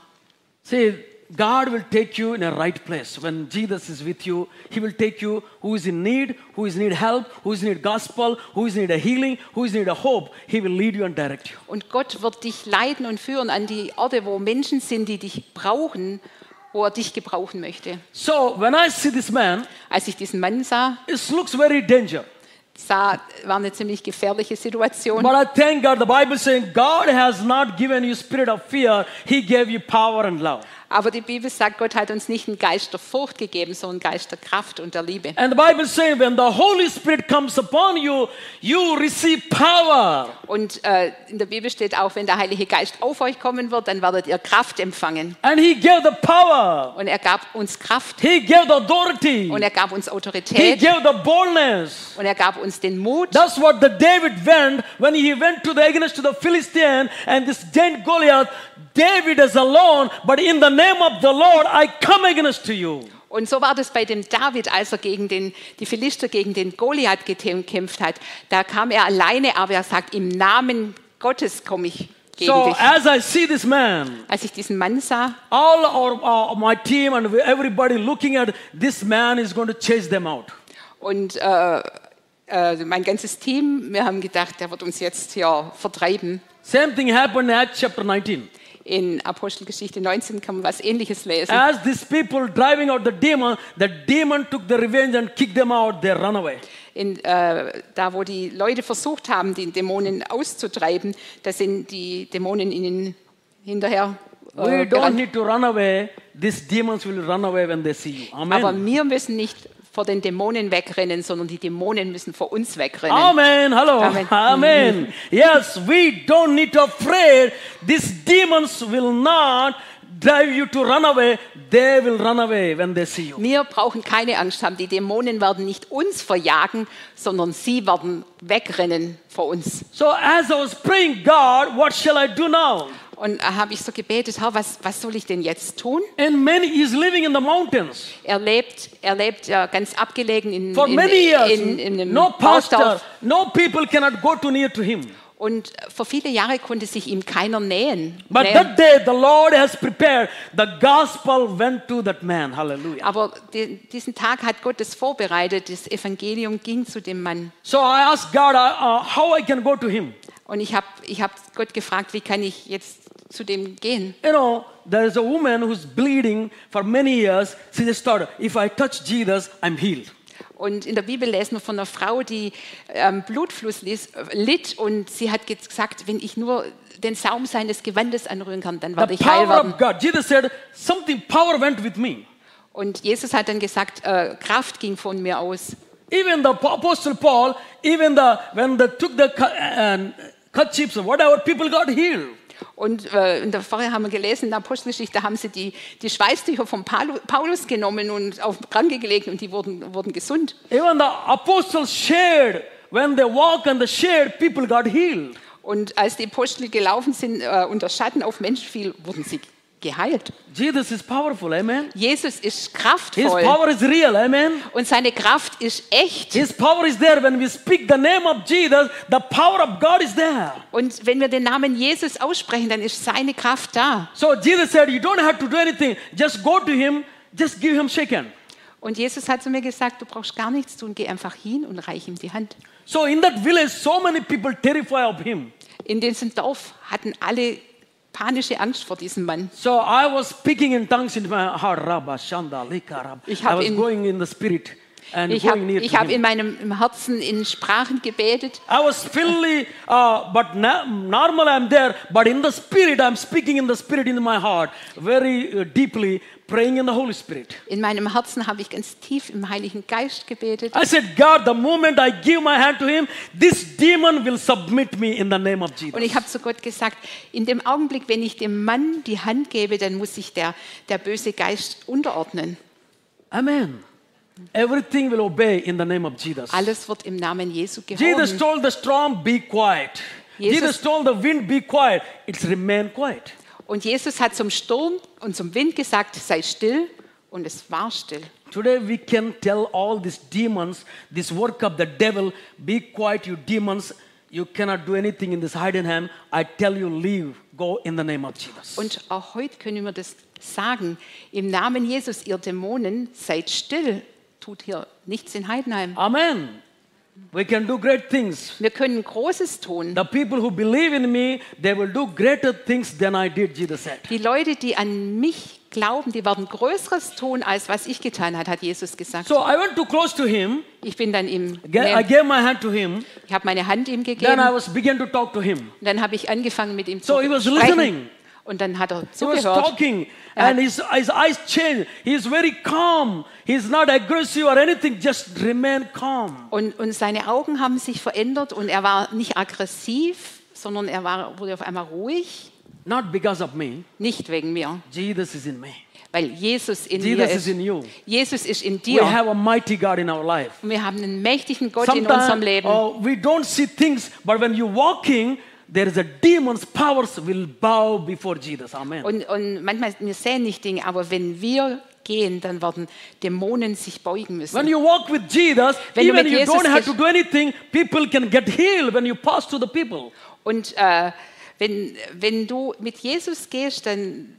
See, God will take you in a right place. When Jesus is with you, He will take you who is in need, who is in need help, who is in need gospel, who is in need a healing, who is in need a hope. He will lead you and direct you. Und Gott wird dich leiten und führen an die Orte, wo Menschen sind, die dich brauchen, wo er dich gebrauchen möchte. So when I see this man, Als ich diesen Mann sah, it looks very danger. Sah war eine ziemlich gefährliche Situation. But I thank God. The Bible saying God has not given you spirit of fear. He gave you power and love. Aber die Bibel sagt, Gott hat uns nicht einen Geist der Furcht gegeben, sondern einen Geist der Kraft und der Liebe. And the Bible saying when the Holy Spirit comes upon you, you receive power. Und äh, in der Bibel steht auch, wenn der Heilige Geist auf euch kommen wird, dann werdet ihr Kraft empfangen. And He gave the power. Und er gab uns Kraft He gave the authority. und er gab uns He Autorität gave the boldness. und er gab uns den Mut. That's what the David went when he went to the against to the Philistine and this giant Goliath. David is alone, but in the name of the Lord, I come against you. Und so war das bei dem David, als er gegen den, die Philister gegen den Goliath gekämpft hat. Da kam er alleine, aber er sagt, im Namen Gottes komme ich gegen So dich. as I see this man, Als ich diesen Mann sah, all our, uh, my team and everybody looking at this man is going to chase them out. Und äh, äh, mein ganzes Team, wir haben gedacht, der wird uns jetzt hier vertreiben. Same thing happened in Acts chapter 19. In Apostelgeschichte 19 kann man was Ähnliches lesen. As these people driving out the demon, the demon took the revenge and kicked them out. They run away. In, äh, da, wo die Leute versucht haben, die Dämonen auszutreiben, da sind die Dämonen ihnen hinterher. We Äh, don't gerannt. need to run away. These demons will run away when they see you. Aber Amen. wir müssen nicht vor den Dämonen wegrennen, sondern die Dämonen müssen vor uns wegrennen. Amen. Hello. Amen. Amen. Yes, we don't need to afraid. These demons will not drive you to run away. They will run away when they see you. Wir brauchen keine Angst haben. Die Dämonen werden nicht uns verjagen, sondern sie werden wegrennen vor uns. So as I was praying, God, what shall I do now? Und da habe ich so gebetet, Herr, was, was soll ich denn jetzt tun? And many is living in the mountains. Er lebt, er lebt ja ganz abgelegen in, For in, many years, in, in einem no pastor, Hausdorf. no people cannot go too near to him. Und vor viele Jahre konnte sich ihm keiner nähen. Aber die, diesen Tag hat Gott es vorbereitet. Das Evangelium ging zu dem Mann. So I asked God uh, uh, how I can go to him. Und ich habe ich hab Gott gefragt, wie kann ich jetzt zu dem gehen? You know, there is a woman who's bleeding for many years. She just thought, if I touch Jesus, I'm healed. Und in der Bibel lesen wir von einer Frau, die ähm, Blutfluss lies, äh, litt und sie hat gesagt, wenn ich nur den Saum seines Gewandes anrühren kann, dann werde The ich heil power werden. God. Jesus said, something power went with me. Und Jesus hat dann gesagt, äh, Kraft ging von mir aus. Even the Apostle Paul, even the when they took the uh, kerchiefs, whatever, people got healed. Und äh, in der vorher haben wir gelesen, in der Apostelgeschichte haben sie die, die Schweißtücher von Paulu- Paulus genommen und auf Kranke gelegt und die wurden, wurden gesund. Even the apostles shared. When they walk and they shared, people got healed. Und als die Apostel gelaufen sind äh, und der Schatten auf Menschen fiel, wurden sie geheilt. Jesus is powerful, amen. Jesus ist His kraftvoll power is real, amen. und seine Kraft ist echt. His power is there. When we speak the name of Jesus, the power of God is there. Und wenn wir den Namen Jesus aussprechen, dann ist seine Kraft da. So Jesus said, You don't have to do anything. Just go to him, just give him shake hand. Und Jesus hat zu mir gesagt, du brauchst gar nichts tun, geh einfach hin und reich ihm die Hand. So in that village, so many people terrified of him. In diesem Dorf hatten alle panische Angst vor diesem Mann. So I was speaking in tongues in my heart. Rabba, Shanda, Lika, Rab. Ich I hab was in- going in the spirit and Ich habe hab in meinem im Herzen in Sprachen gebetet. I was fully, uh, but na- normal I'm there, but in the spirit, I'm speaking in the spirit in my heart, very uh, deeply, praying in the Holy Spirit. In meinem Herzen habe ich ganz tief im Heiligen Geist gebetet. I said, God, the moment I give my hand to him, this demon will submit me in the name of Jesus. Und ich habe zu Gott gesagt, in dem Augenblick, wenn ich dem Mann die Hand gebe, dann muss sich der, der böse Geist unterordnen. Amen. Everything will obey in the name of Jesus. Alles wird im Namen Jesu Jesus gehorchen. told the storm, be quiet. Jesus- Jesus told the wind, be quiet. It's remain quiet. Und Jesus hat zum Sturm und zum Wind gesagt, sei still. Und es war still. Today we can tell all these demons, this work of the devil, be quiet, you demons. You cannot do anything in this hidden hand. I tell you, leave, go in the name of Jesus. Und auch heute können wir das sagen. Im Namen Jesus, ihr Dämonen, seid still. Tut hier nichts in Heidenheim. Amen. We can do great things. Wir können Großes tun. The people who believe in me, they will do greater things than I did, Jesus said. Die Leute, die an mich glauben, die werden Größeres tun, als was ich getan habe, hat Jesus gesagt. So I went too close to him. Ich bin dann ihm, I gave my hand to him. ich habe meine Hand ihm Then gegeben I und was began to talk to him. dann habe ich angefangen mit ihm zu So he was sprechen. listening. Und dann hat er He was zugehört. talking, and hat- his, his eyes changed. He is very calm. He is not aggressive or anything. Just remain calm. Und, und seine Augen haben sich verändert und er war nicht aggressiv, sondern er war, wurde auf einmal ruhig. Not because of me. Nicht wegen mir, Jesus is in me. weil Jesus in Jesus mir is ist. in you. Jesus ist in We dir. have a mighty God in our life. Und wir haben einen mächtigen Gott in unserem Sometimes Leben. uh, we don't see things, but when you're walking, there is a demon's powers will bow before Jesus. Amen. Und, und manchmal, wir sehen nicht Dinge, aber wenn wir gehen, dann werden Dämonen sich beugen müssen. When you walk with Jesus, Wenn even you Jesus don't have to do anything, people can get healed when you pass to the people. Und äh, wenn, wenn du mit Jesus gehst, dann,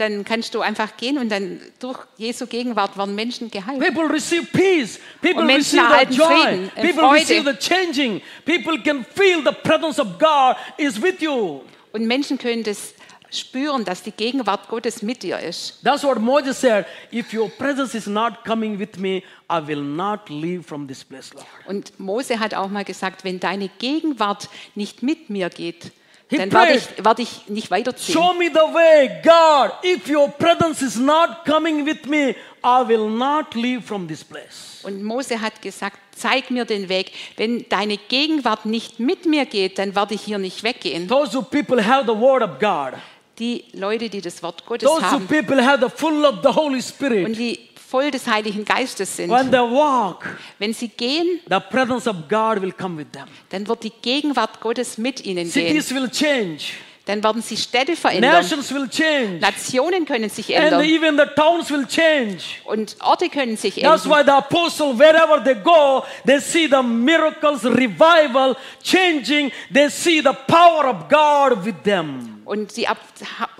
dann kannst du einfach gehen und dann durch Jesu Gegenwart werden Menschen geheilt. People receive peace. People Und Menschen erhalten joy. Frieden und People Freude. receive the changing. People can feel the presence of God is with you. Und Menschen können das spüren, dass die Gegenwart Gottes mit dir ist. That's what Moses said. If your presence is not coming with me, I will not leave from this place, Lord. Und Mose hat auch mal gesagt, wenn deine Gegenwart nicht mit mir geht, He dann werde ich, werde ich nicht weiterziehen. Show me the way, God. If your presence is not coming with me, I will not leave from this place. Und Mose hat gesagt, zeig mir den Weg. Wenn deine Gegenwart nicht mit mir geht, dann werde ich hier nicht weggehen. Those who people have the word of God, Die Leute, die das Wort Gottes those who haben people have the full of the Holy und Spirit, die voll des Heiligen Geistes sind, when they walk, wenn sie gehen, the presence of God will come with them. dann wird die Gegenwart Gottes mit ihnen gehen. Cities will change, Dann werden sie Städte verändern. nations will change, Nationen können sich and ändern. even the towns will change. Und Orte können sich That's ändern. why the apostle, wherever they go, they see the miracles, revival, changing. They see the power of God with them. Und die Ap-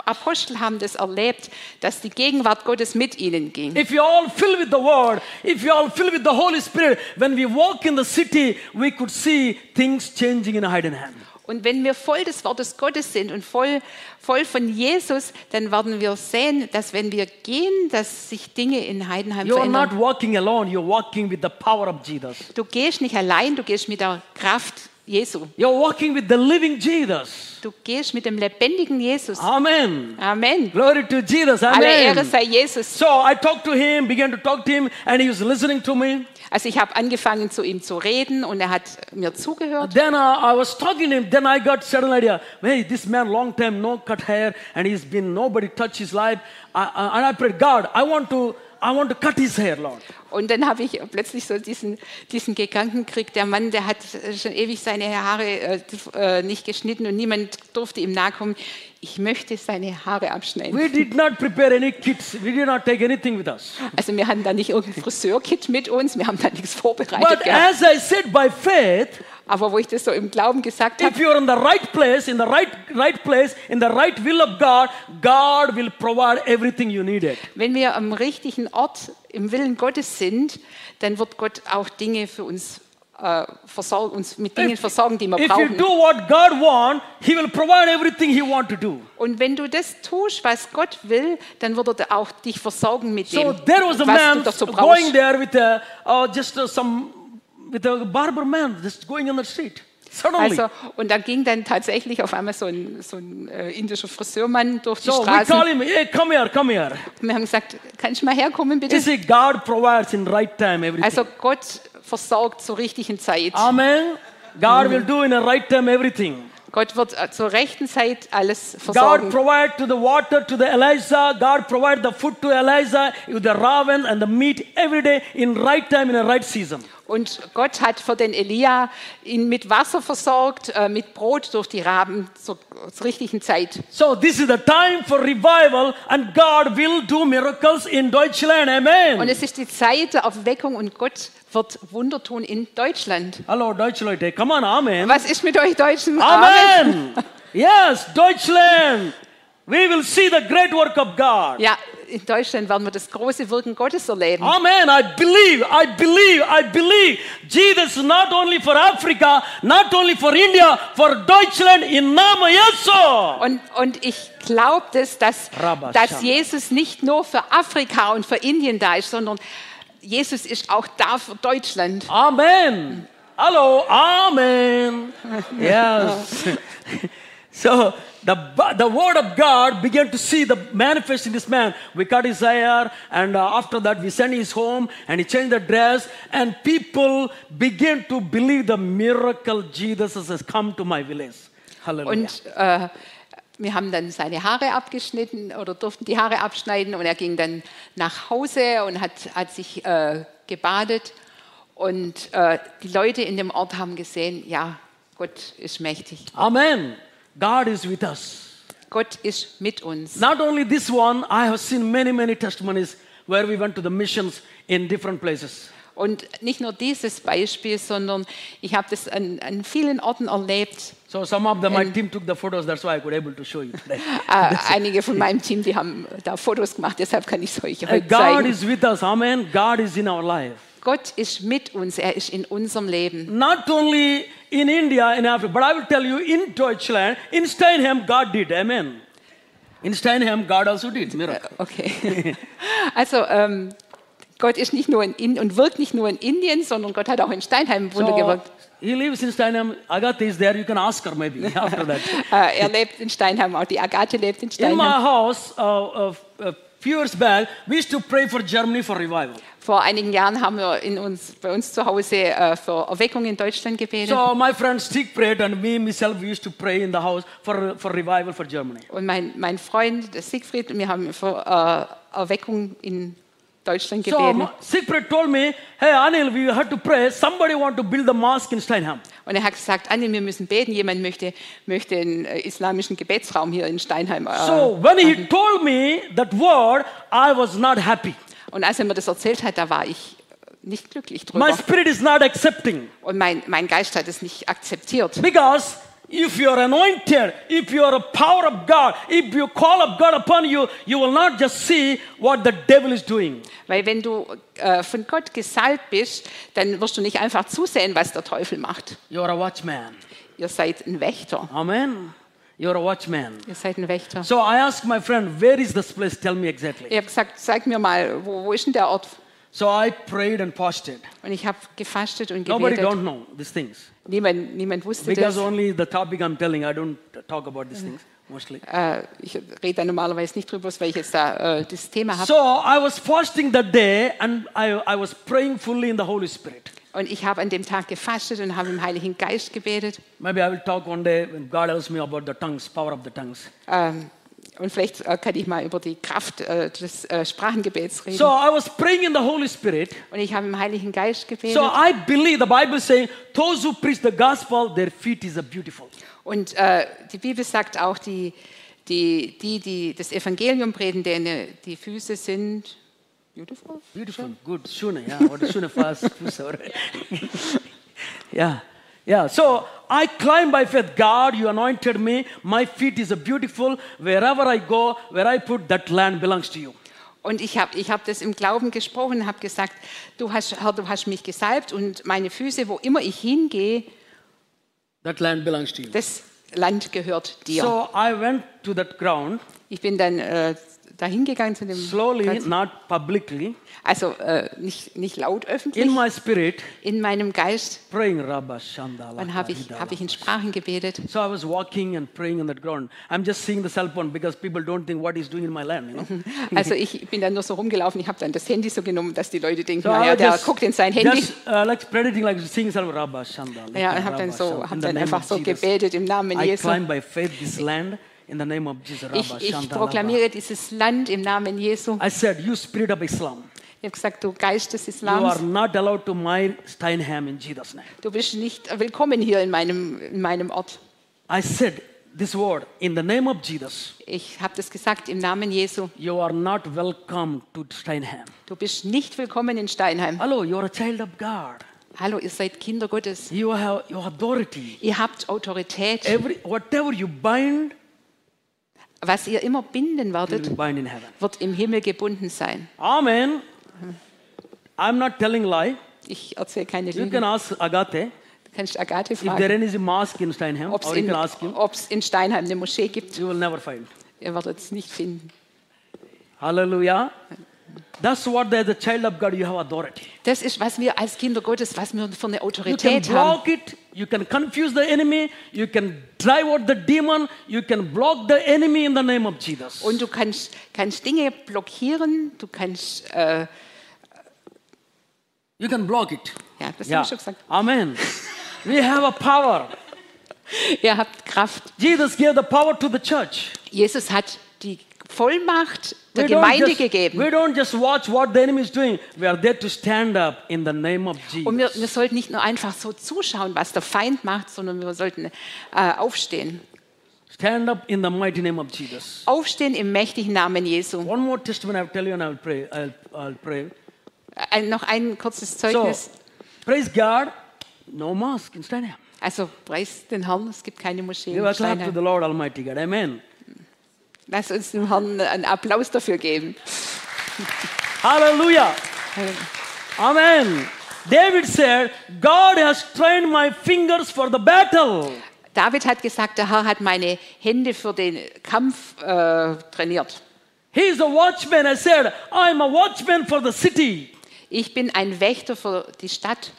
Apostel haben das erlebt, dass die Gegenwart Gottes mit ihnen ging. If you all fill with the word, if you all fill with the Holy Spirit, when we walk in the city, we could see things changing in a hidden hand. Und wenn wir voll des Wortes Gottes sind und voll, voll von Jesus, dann werden wir sehen, dass wenn wir gehen, dass sich Dinge in Heidenheim You are not verändern. walking alone, you're walking with the power of Jesus. Du gehst nicht allein, du gehst mit der Kraft Jesu. You're walking with the living Jesus. Du gehst mit dem lebendigen Jesus. Amen. Amen. Glory to Jesus. Alle Ehre sei Jesus. So I talked to him, began to talk to him, and he was listening to me. Also ich habe angefangen zu ihm zu reden und er hat mir zugehört. Then uh, I was talking to him. Then I got sudden idea. Hey, this man, long time no cut hair, and he's been nobody touched his life. I, I, and I prayed, God, I want to, I want to cut his hair, Lord. Und dann habe ich plötzlich so diesen, diesen Gedanken gekriegt, der Mann, der hat schon ewig seine Haare äh, äh, nicht geschnitten und niemand durfte ihm nahe kommen. Ich möchte seine Haare abschneiden. We did not prepare any kits. We did not take anything with us. Also wir hatten da nicht irgendein Friseurkit mit uns, wir haben da nichts vorbereitet But gehabt. as I said by faith, Aber wo ich das so im Glauben gesagt if habe, you're in the right place, in the right right place, in the right will of God, God will provide everything you needed. wenn wir am richtigen Ort im Willen Gottes sind, dann wird Gott auch Dinge für uns äh, versorgen, uns mit Dingen versorgen, die wir If you brauchen. do what God wants, He will provide everything He wants to do. Und wenn du das tust, was Gott will, dann wird er auch dich versorgen mit So dem, there was a was du man going there with a, uh, just uh, some, with a barber man just going on the street. Suddenly. Also, und da ging dann tatsächlich auf einmal so ein, so ein äh, indischer Friseurmann durch die so we Straße. call him, hey, come here, come here. Wir haben gesagt, kannst du mal herkommen You bitte? see, God provides in right time everything. Also Gott versorgt zur richtigen Zeit. Amen. God will do in a right time everything. Gott wird äh, zur rechten Zeit alles God versorgen. provide to the water to the Eliza. God provide the food to Eliza with the raven and the meat every day in right time in a right season. Und Gott hat für den Elia ihn mit Wasser versorgt, äh, mit Brot durch die Raben zur, zur richtigen Zeit. So this is the time for revival and God will do miracles in Deutschland. Und Amen. es ist die Zeit der Erweckung und Gott wird Wunder tun in Deutschland. Hallo deutsche Leute, come on, Amen. Was ist mit euch Deutschen? Amen. yes, Deutschland. We will see the great work of God. Ja, in Deutschland werden wir das große Wirken Gottes erleben. Amen. I believe, I believe, I believe. Jesus is not only for Africa, not only for India, for Deutschland in Name Jesu. Und, und ich glaube, das, dass, dass. Jesus nicht nur für Afrika und für Indien da ist, sondern Jesus ist auch da für Deutschland. Amen. Hello, Amen. *laughs* Yes. *laughs* so the, the word of God began to see the manifest in this man. We cut his hair, and uh, after that we sent his home, and he changed the dress, and people began to believe the miracle Jesus has come to my village. Hallelujah. Und äh, wir haben dann seine Haare abgeschnitten oder durften die Haare abschneiden und er ging dann nach Hause und hat, hat sich äh, gebadet. Und äh, die Leute in dem Ort haben gesehen, ja, Gott ist mächtig. Amen. God is with us. Gott ist mit uns. Not only this one, I have seen many, many testimonies where we went to the missions in different places. Und nicht nur dieses Beispiel, sondern ich habe das an, an vielen Orten erlebt. So some of them, my team took the photos. That's why I could able to show you today. Äh, *laughs* einige von meinem Team, die haben da Fotos gemacht, deshalb kann ich es euch heute God zeigen. is with us. Amen. God is in our life. Gott ist mit uns, er ist in unserem Leben. Not only in India, in Africa, but I will tell you in Deutschland, in Steinheim, God did. Amen. In Steinheim, God also did miracle. Okay. *laughs* Also ähm, Gott ist nicht nur in, in und wirkt nicht nur in Indien, sondern Gott hat auch in Steinheim Wunder So, gewirkt. he lives in Steinham. Agatha is there. You can ask her maybe *laughs* after that. *laughs* Äh, er lebt in Steinheim, auch die Agathe lebt in In my Steinheim. house, uh, uh, a few years back, we used to pray for Germany for revival. Vor einigen Jahren haben wir in uns, bei uns zu Hause äh, für Erweckung in Deutschland gebetet. So my friend Stig prayed, and me myself we used to pray in the house for for revival for Germany. Und mein, mein Freund der Siegfried und wir haben für äh, Erweckung in Deutschland So gebeten. my- Siegfried told me, "Hey Anil, we have to pray. Somebody want to build a mosque in Steinham." Und er hat gesagt, Anne, wir müssen beten. Jemand möchte, möchte einen äh, islamischen Gebetsraum hier in Steinheim. Äh, So when he told me that word, I was not happy. Und als er mir das erzählt hat, da war ich nicht glücklich drüber. My spirit is not accepting Und mein, mein Geist hat es nicht akzeptiert. because if you are anointed, if you are a power of God, if you call of God upon you, you will not just see what the devil is doing. Weil wenn du äh, von Gott gesalbt bist, dann wirst du nicht einfach zusehen, was der Teufel macht. You are a watchman. Ihr seid ein Wächter. Amen. You are a watchman. Ihr seid ein Wächter. So I asked my friend, where is this place? Tell me exactly. Ich habe gesagt, zeig mir mal, wo, wo ist denn der Ort? So I prayed and fasted. Und ich habe gefastet und Nobody gebetet. don't know these things. Niemand, niemand wusste Because das. only the topic I'm telling, I don't talk about these things mostly. Äh, ich rede da normalerweise nicht drüber, weil ich jetzt da äh, das Thema habe. So I was fasting that day and I, I was praying fully in the Holy Spirit. Und ich habe an dem Tag gefastet und habe im Heiligen Geist gebetet. Maybe I will talk one day when God tells me about the tongues, power of the tongues. Ähm, und vielleicht äh, kann ich mal über die Kraft äh, des äh, Sprachengebets reden. So I was praying in the Holy Spirit. und ich habe im Heiligen Geist gebetet. So I believe the Bible saying, those who preach the gospel, their feet is a beautiful. und die Bibel sagt auch, die, die, die, die das Evangelium predigen, denen die Füße sind beautiful. Beautiful, good. Yeah. What is shune fast? Sorry. yeah. Yeah, so I climb by faith. God, you anointed me. My feet is a beautiful. Wherever I go, where I put, that land belongs to you. Und ich habe ich hab das im Glauben gesprochen und habe gesagt, du hast, Herr, du hast mich gesalbt und meine Füße, wo immer ich hingehe, That land belongs to you. das Land gehört dir. So I went to that ground Ich bin dann äh, dahin gegangen zu dem slowly, Platz. not publicly, also äh, nicht, nicht laut öffentlich, in my spirit, in meinem Geist. praying Rabba Shandala. Dann habe ich, hab ich in Sprachen gebetet. So I was walking and praying on that ground. I'm just seeing the cell phone because people don't think what he's doing in my land, you know. *laughs* Also ich bin dann nur so rumgelaufen, ich habe dann das Handy so genommen, dass die Leute denken, So naja, I der just- guckt in sein Handy. Just uh, like predicting, like seeing self Rabba Shandala. Ja, und habe dann, so, hab dann einfach so gebetet im Namen I Jesu. climb by faith this land in the name of Jesus. Ich, ich proklamiere dieses Land im Namen Jesu. I said, you spirit of Islam, Ich habe gesagt, du Geist des you are Islams, not allowed to mine Steinham in Jesus' name. du bist nicht willkommen hier in meinem, in meinem Ort. I said this word in the name of Jesus. Ich habe das gesagt im Namen Jesu. You are not welcome to Steinham. Du bist nicht willkommen in Steinheim. Hello, you are a child of God. Hallo, ihr seid Kinder Gottes. You have your authority. Ihr habt Autorität. Every whatever you bind Was ihr immer binden werdet, wird im Himmel gebunden sein. Amen. I'm not telling lie. Ich erzähle keine You Lügen. can ask Agate Du kannst Agathe if there fragen, is a mosque in Steinham, ob es in, in Steinheim eine Moschee gibt. You will never find. Ihr werdet es nicht finden. Hallelujah. That's what as a child of God you have authority. Das ist, was wir als Kinder Gottes, was wir für eine You can Autorität haben. block it. You can confuse the enemy. You can drive out the demon. You can block the enemy in the name of Jesus. Und du kannst, kannst Dinge blockieren, du kannst, äh, You can block it. ja, das Yeah. habe ich schon gesagt. Amen. we have a power. *laughs* Ihr habt Kraft. Jesus gave the power to the church. Jesus hat die Vollmacht der We don't Gemeinde just- gegeben. We don't just watch what the enemy is doing. We are there to stand up in the name of Jesus. Und wir, wir sollten nicht nur einfach so zuschauen, was der Feind macht, sondern wir sollten äh, aufstehen. Stand up in the mighty name of Jesus. Aufstehen im mächtigen Namen Jesu. One more testimony I'll tell you and I'll pray. I'll, I'll pray. Ein, noch ein kurzes So, Zeugnis. praise God. No mosque in Steinham. Also preis den Herrn, es gibt keine Moschee Give in a clap to the Steinheim. Lord Almighty God. Amen. Lass uns dem Herrn einen Applaus dafür geben. Hallelujah. Amen. David said, God has trained my fingers for the battle. David hat gesagt, der Herr hat meine Hände für den Kampf äh, trainiert. He is a watchman. I said, I'm a watchman for the city. Ich bin ein Wächter für die Stadt.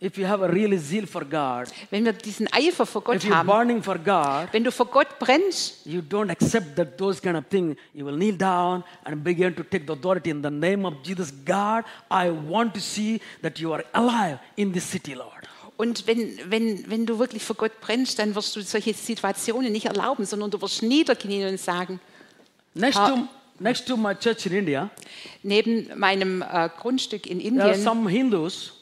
If you have a really zeal for God, Wenn wir diesen Eifer if Gott you're haben, burning for God, wenn du für Gott brennst, you don't accept that those kind of things. You will kneel down and begin to take the authority in the name of Jesus. God, I want to see that you are alive in this city, Lord. Und wenn, wenn, wenn du wirklich für Gott brennst, dann wirst du solche Situationen nicht erlauben, sondern du wirst niederknien und sagen, Next Ha- to next to my church in India, neben meinem äh, Grundstück in there are Indien, some Hindus.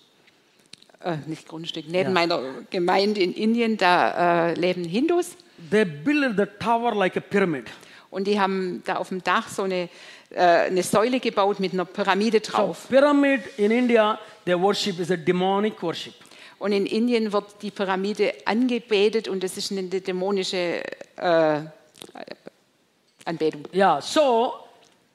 Äh, nicht Grundstück, neben Ja. meiner Gemeinde in Indien, da äh, leben Hindus They build the tower like a pyramid. und die haben da auf dem Dach so eine, äh, eine Säule gebaut mit einer Pyramide So drauf. pyramid in India, their worship is a demonic worship. Und in Indien wird die Pyramide angebetet und das ist eine dämonische äh, Anbetung. Yeah. So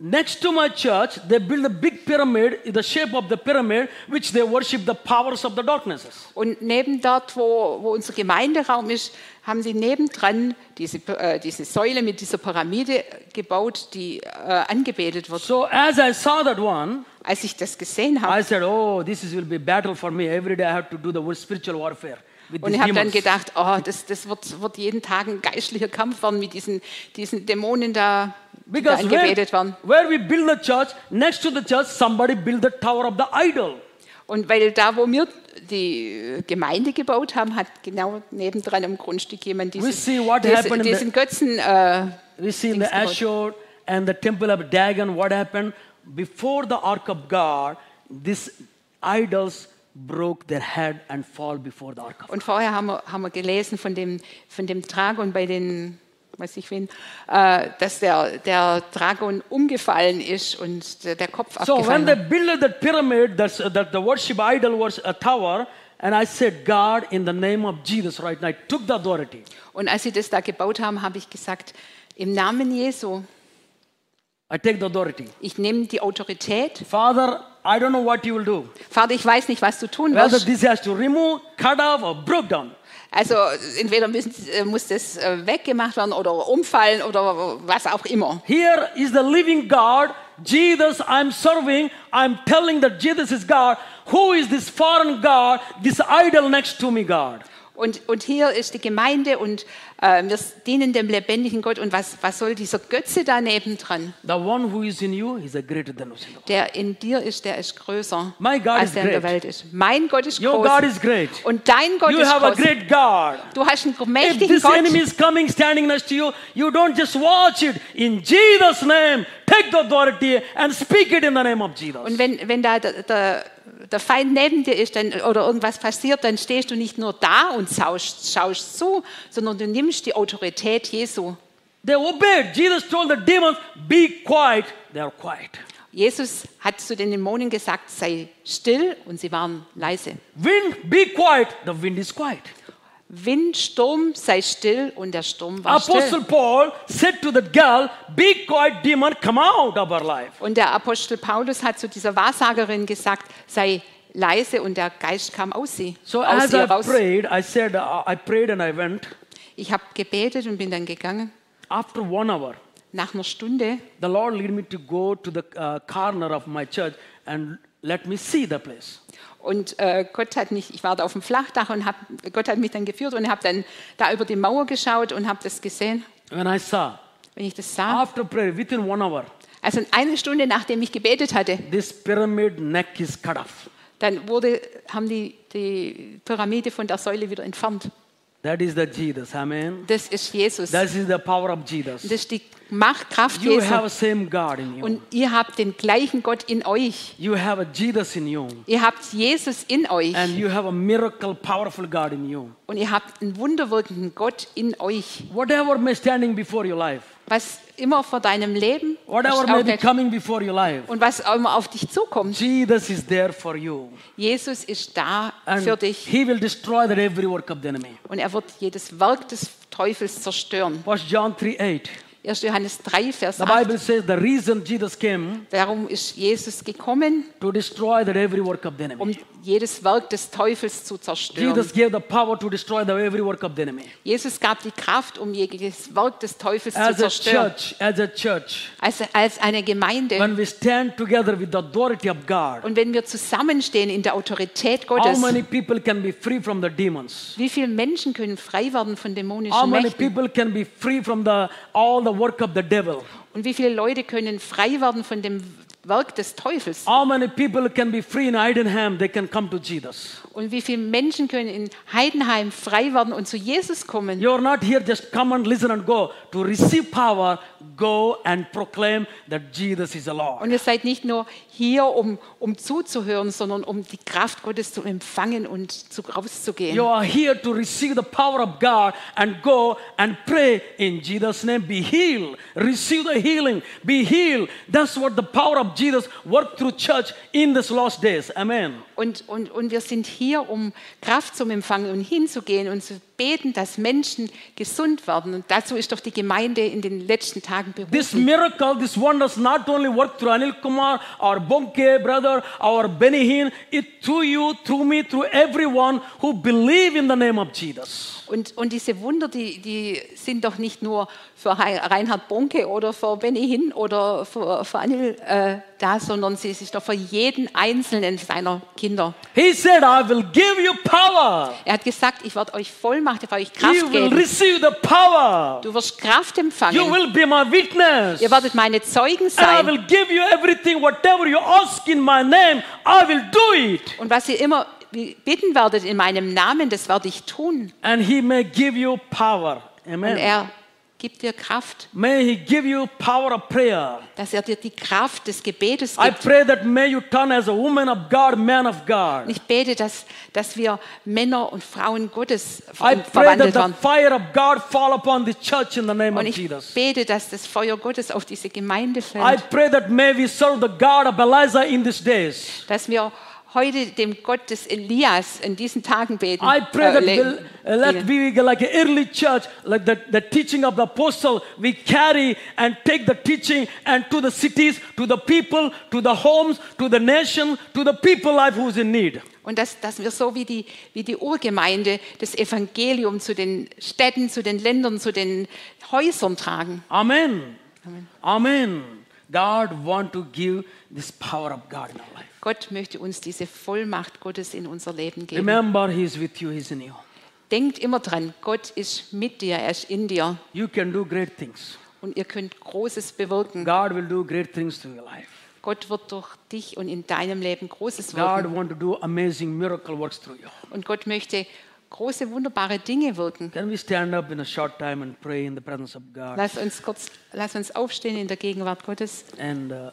next to my church, they build a big pyramid in the shape of the pyramid, which they worship the powers of the darknesses. Und neben dort, wo, wo unser Gemeinderaum ist, haben sie nebendran diese, äh, diese Säule mit dieser Pyramide gebaut, die äh, angebetet wird. So as I saw that one, Als ich das gesehen habe, I said, "Oh, this is, will be battle for me. Every day I have to do the spiritual warfare und ich habe dann demons." gedacht, oh, das, das wird, wird jeden Tag ein geistlicher Kampf werden mit diesen, diesen Dämonen da, die da Because where, angebetet werden. where we build the church, next to the church, somebody build the tower of the idol. Und weil da, wo wir die Gemeinde gebaut haben, hat genau nebendran am Grundstück jemand We dieses, see what diese, happened in the- diesen Götzen äh, We see in the Ashur and the temple of Dagon what happened before the ark of God. These idols broke their head and fall before the ark of God. Und vorher haben wir, haben wir gelesen von dem, von dem Dragon bei den, weiß ich wen, äh, dass der, der Dragon umgefallen ist und der, der Kopf So when abgefallen they ist. built that pyramid, that's, that the worship idol was a tower, and I said, God, in the name of Jesus, right now, I took the authority. Und als sie das da gebaut haben, habe ich gesagt, im Namen Jesu, I take the authority. ich nehme die Autorität. Father, I don't know what you will do. Vater, ich weiß nicht, was du tun Whether wirst. this has to remove, cut off, or broke down. Also entweder äh, muss das äh, weggemacht werden oder umfallen oder was auch immer. Here is the living God, Jesus I'm serving. I'm telling that Jesus is God. Who is this foreign God, this idol next to me, God? Und, und hier ist die Gemeinde und äh, wir dienen dem lebendigen Gott. Und was, was soll dieser Götze da nebendran? The one who is in you is a greater than who's in the world. Der in dir ist, der ist größer, My God als is der in der. Welt ist. Mein Gott ist Your groß. God is great. Und dein Gott You ist have a groß. great God. Du hast einen If mächtigen this Gott. enemy is coming, standing next to you, you don't just watch it. In Jesus' name, take the authority and speak it in the name of Jesus. Und wenn, wenn da der, der, der Feind neben dir ist dann, oder irgendwas passiert, dann stehst du nicht nur da und schaust, schaust zu, sondern du nimmst die Autorität Jesu. They obeyed. Jesus told the demons, be quiet. They are quiet. Jesus hat zu den Dämonen gesagt, sei still und sie waren leise. Wind, be quiet. The wind is quiet. Wind, Sturm, sei still und der Sturm war Apostle still. Paul said to that girl, Be quiet, demon, come out of our life. Und der Apostel Paulus hat zu dieser Wahrsagerin gesagt, sei leise und der Geist kam aus sie, So aus as I raus. prayed, I said, uh, I prayed and I went. Ich habe gebetet und bin dann gegangen. After one hour, Nach einer Stunde the Lord led me to go to the uh, corner of my church and let me see the place. Und äh, Gott hat mich, ich war da auf dem Flachdach und hab, Gott hat mich dann geführt und habe dann da über die Mauer geschaut und habe das gesehen. When I saw, Wenn ich das sah, after prayer, within one hour, also eine Stunde nachdem ich gebetet hatte, this pyramid neck is cut off. dann wurde, haben die die Pyramide von der Säule wieder entfernt. That is the Jesus. Amen. Das ist Jesus. That is the power of Jesus. Das ist die Machtkraft You Jesu. have same God in you. Und ihr habt den gleichen Gott in euch. You have a Jesus in you. Ihr habt Jesus in euch. And you have a miracle, powerful God in you. Und ihr habt einen wunderwirkenden Gott in euch. Whatever may standing before your life, Was immer vor deinem Leben whatever may be coming before your life, und was immer auf dich zukommt. Jesus is there for you. Jesus ist da And für dich he will destroy every work of the enemy. und er wird jedes Werk des Teufels zerstören. 1 John 3 8. 1. Johannes 3, Vers The 8. Bible says the reason Jesus came Darum ist Jesus gekommen, to destroy that every work of the enemy. um jedes Werk des Teufels zu zerstören. Jesus gave the power to destroy the every work of the enemy. Jesus gab die Kraft, um jegliches Werk des Teufels zu As a zerstören. church, as a church, Als, als eine Gemeinde. when we stand together with the authority of God, Und wenn wir zusammenstehen in der Autorität how Gottes, many people can be free from the demons? wie viele Menschen können frei werden von How dämonischen many Mächten? people can be free from the all the work of the devil? Und wie viele Leute können frei werden von dem Werk des Teufels? How many people can be free in Heidenham? They can come to Jesus. Und wie viele Menschen können in Heidenheim frei werden und zu Jesus kommen? You are not here just come and listen and go. To receive power, go and proclaim that Jesus is the Lord. Und ihr seid nicht nur hier, um, um zuzuhören, sondern um die Kraft Gottes zu empfangen und zu, rauszugehen. You are here to receive the power of God and go and pray in Jesus' name. Be healed. Receive the healing. Be healed. That's what the power of Jesus worked through church in these last days. Amen. Und, und, und wir sind hier, um Kraft zum Empfangen und hinzugehen und zu beten, dass Menschen gesund werden. Und dazu ist doch die Gemeinde in den letzten Tagen This berufen. miracle, this wonders not only work through Anil Kumar, our Bonke brother, our Benihin, it through you, through me, through everyone who believe in the name of Jesus. Und, und diese Wunder, die, die sind doch nicht nur für Reinhard Bonke oder für Benny Hinn oder für, für Anil äh, da, sondern sie ist doch für jeden einzelnen seiner Kinder. He said, I will give you power. Er hat gesagt, ich werde euch Vollmacht, ich werde euch Kraft You will geben. receive the power. Du wirst Kraft You empfangen. will be my witness. Ihr werdet meine Zeugen And I sein. will give you everything, whatever you ask in my name, I will do it. Und was ihr immer bitten werdet in meinem Namen, das werde ich tun. And he may give you power. Und Amen. er gibt dir Kraft, May he give you power of prayer. dass er dir die Kraft des Gebetes I gibt. pray that may you turn as a woman of God, man of God. Und ich bete, dass, dass wir Männer und Frauen Gottes I pray that the fire of God fall upon the church in the name Und of ich Jesus. bete, dass das Feuer Gottes auf diese Gemeinde I fällt. pray that may we serve the God of Elijah in these days. Dass wir heute dem Gott des Elias in diesen Tagen beten. I pray that le- we'll, uh, let we like an early church, like the, the teaching of the apostle, we carry and take the teaching and to the cities, to the people, to the homes, to the nation, to the people life who's in need. Und dass, dass wir so wie die, wie die Urgemeinde das Evangelium zu den Städten, zu den Ländern, zu den Häusern tragen. Amen. Amen. Amen. God want to give this power of God in our life. Gott möchte uns diese Vollmacht Gottes in unser Leben geben. Remember, He's with you, He's in you. Denkt immer dran, Gott ist mit dir, er ist in dir You can do great things. und ihr könnt Großes bewirken. God will do great things to your life. Gott wird durch dich und in deinem Leben Großes God wirken. want to do amazing miracle works through you. Und Gott möchte große, wunderbare Dinge wirken. Can we stand up in a short time and pray in the presence of God? Lass uns kurz, lass uns aufstehen in der Gegenwart Gottes. and uh,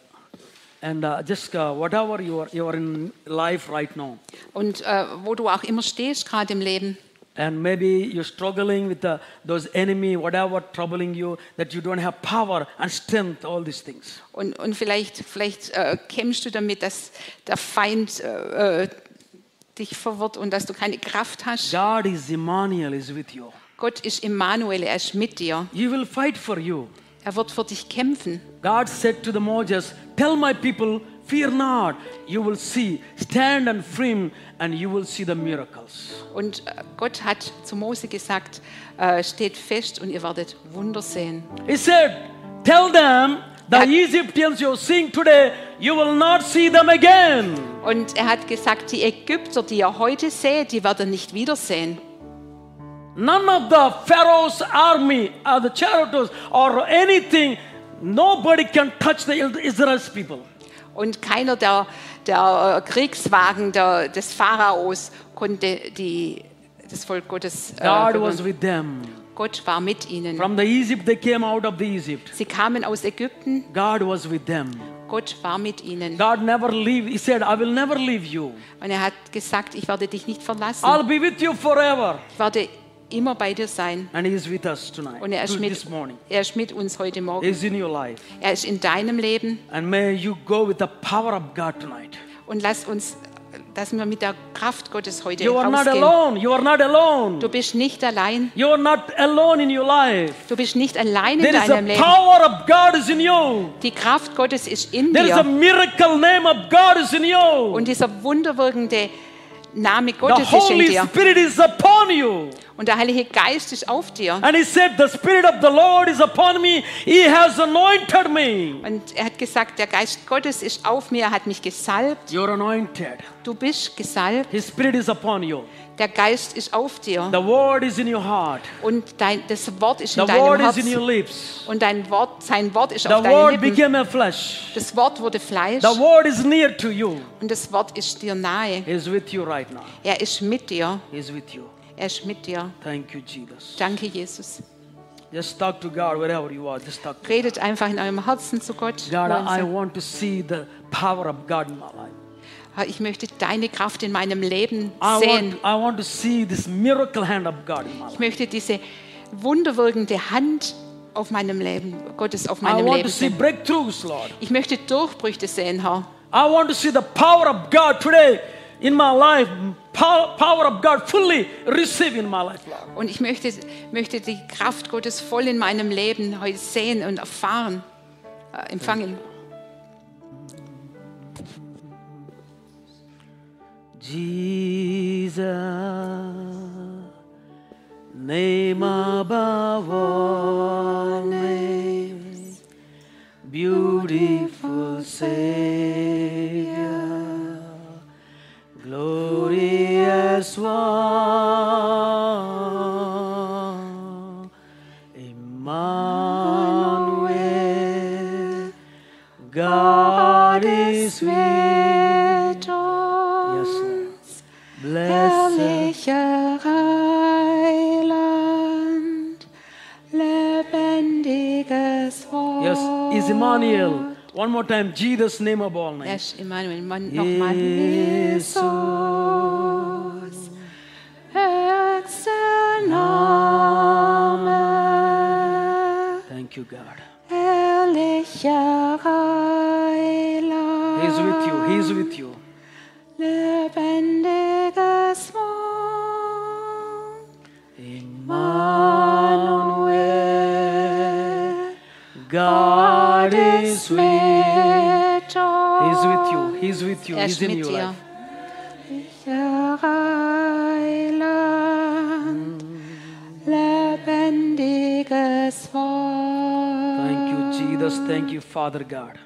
and uh, just uh, whatever you are you are in life right now Und äh, wo du auch immer stehst, gerade im Leben. and maybe you're struggling with the, those enemy whatever troubling you that you don't have power and strength all these things Und, und vielleicht, vielleicht äh, kämpfst du damit, dass der Feind äh, dich verwirrt und dass du keine Kraft hast. god is emmanuel is with you Gott ist Immanuel, er ist mit dir. he will fight for you Er wird für dich kämpfen. god said to the moses tell my people fear not you will see stand and firm and you will see the miracles Und äh, Gott hat zu Mose gesagt, äh, steht fest und ihr werdet Wunder sehen. he said tell them the egyptians you're seeing today you will not see them again Und er hat gesagt, die Ägypter, die ihr heute seht, die werdet ihr nicht wiedersehen. None of the Pharaoh's army or the chariots or anything, nobody can touch the Israel's people. Und keiner der, der äh, Kriegswagen der, des Pharaos konnte die, das Volk Gottes. Äh, God was with them. Gott war mit ihnen. From the Egypt, they came out of the Egypt. Sie kamen aus Ägypten. God was with them. Gott war mit ihnen. God never leave. He said, I will never leave you. Und er hat gesagt, ich werde dich nicht verlassen. I'll be with you forever. Ich werde immer bei dir sein. And He is with us tonight, Und er ist, mit, this morning. er ist mit uns heute He Morgen. is in your life. Er ist in deinem Leben. And may you go with the power of God tonight. Und lass uns, dass wir mit der Kraft Gottes heute You are not alone. You are not alone. Du bist nicht allein. You are not alone in your life. Du bist nicht allein in There is a deinem Leben. power of God is in you. Die Kraft Gottes ist in There is a dir. miracle name of God is in you. Und dieser wunderwirkende Name The Gottes ist in Holy dir. Spirit is upon you. Und der Heilige Geist ist auf dir. And he said, The Spirit of the Lord is upon me. He has anointed me. Und er hat gesagt, der Geist Gottes ist auf mir, er hat mich gesalbt. You're anointed. Du bist gesalbt. His Spirit is upon you. Der Geist ist auf dir. The word is in your heart. Und dein, das Wort ist The in deinem word is in Herzen. your lips. Und dein Wort, sein Wort ist The auf deinen Lippen. became a flesh. Das Wort wurde Fleisch. The word is near to you. Und das Wort ist dir nahe. He is with you right now. Er ist mit dir. He is with you. Er ist mit dir. Thank you, Jesus. Danke, Jesus. Just talk to God wherever you are. Just talk to Redet einfach in eurem Herzen zu Gott. God. I want to see the power of God in my life. Ich möchte deine Kraft in meinem Leben I sehen. want, I want to see this miracle hand of God in my Ich life. möchte diese wunderwirkende Hand auf meinem Leben, Gottes auf I meinem want to Leben see sehen. breakthroughs, Lord. Ich möchte Durchbrüche sehen, Herr. I want to see the power of God today in my life. Power, power of God fully receive in my life. Und ich möchte, möchte die Kraft Gottes voll in meinem Leben heute sehen und erfahren, äh, empfangen. Jesus, name above all names, beautiful Savior, glorious one, Emmanuel, God is with Lord. Blessed. Herrlicher Heiland, lebendiges Wort. Yes, is Emmanuel. One more time, Jesus' name above all names. Yes, Emmanuel, Nochmal. Jesus. Name, Thank you, God. herrlicher Heiland. He's with you. He's with you. Lebendiges Wort. Emmanuel. God is with He's with you. He's with you. Er He's in your life. Herrlicher Heiland, lebendiges Wort. Thank you, Jesus. Thank you, Father God.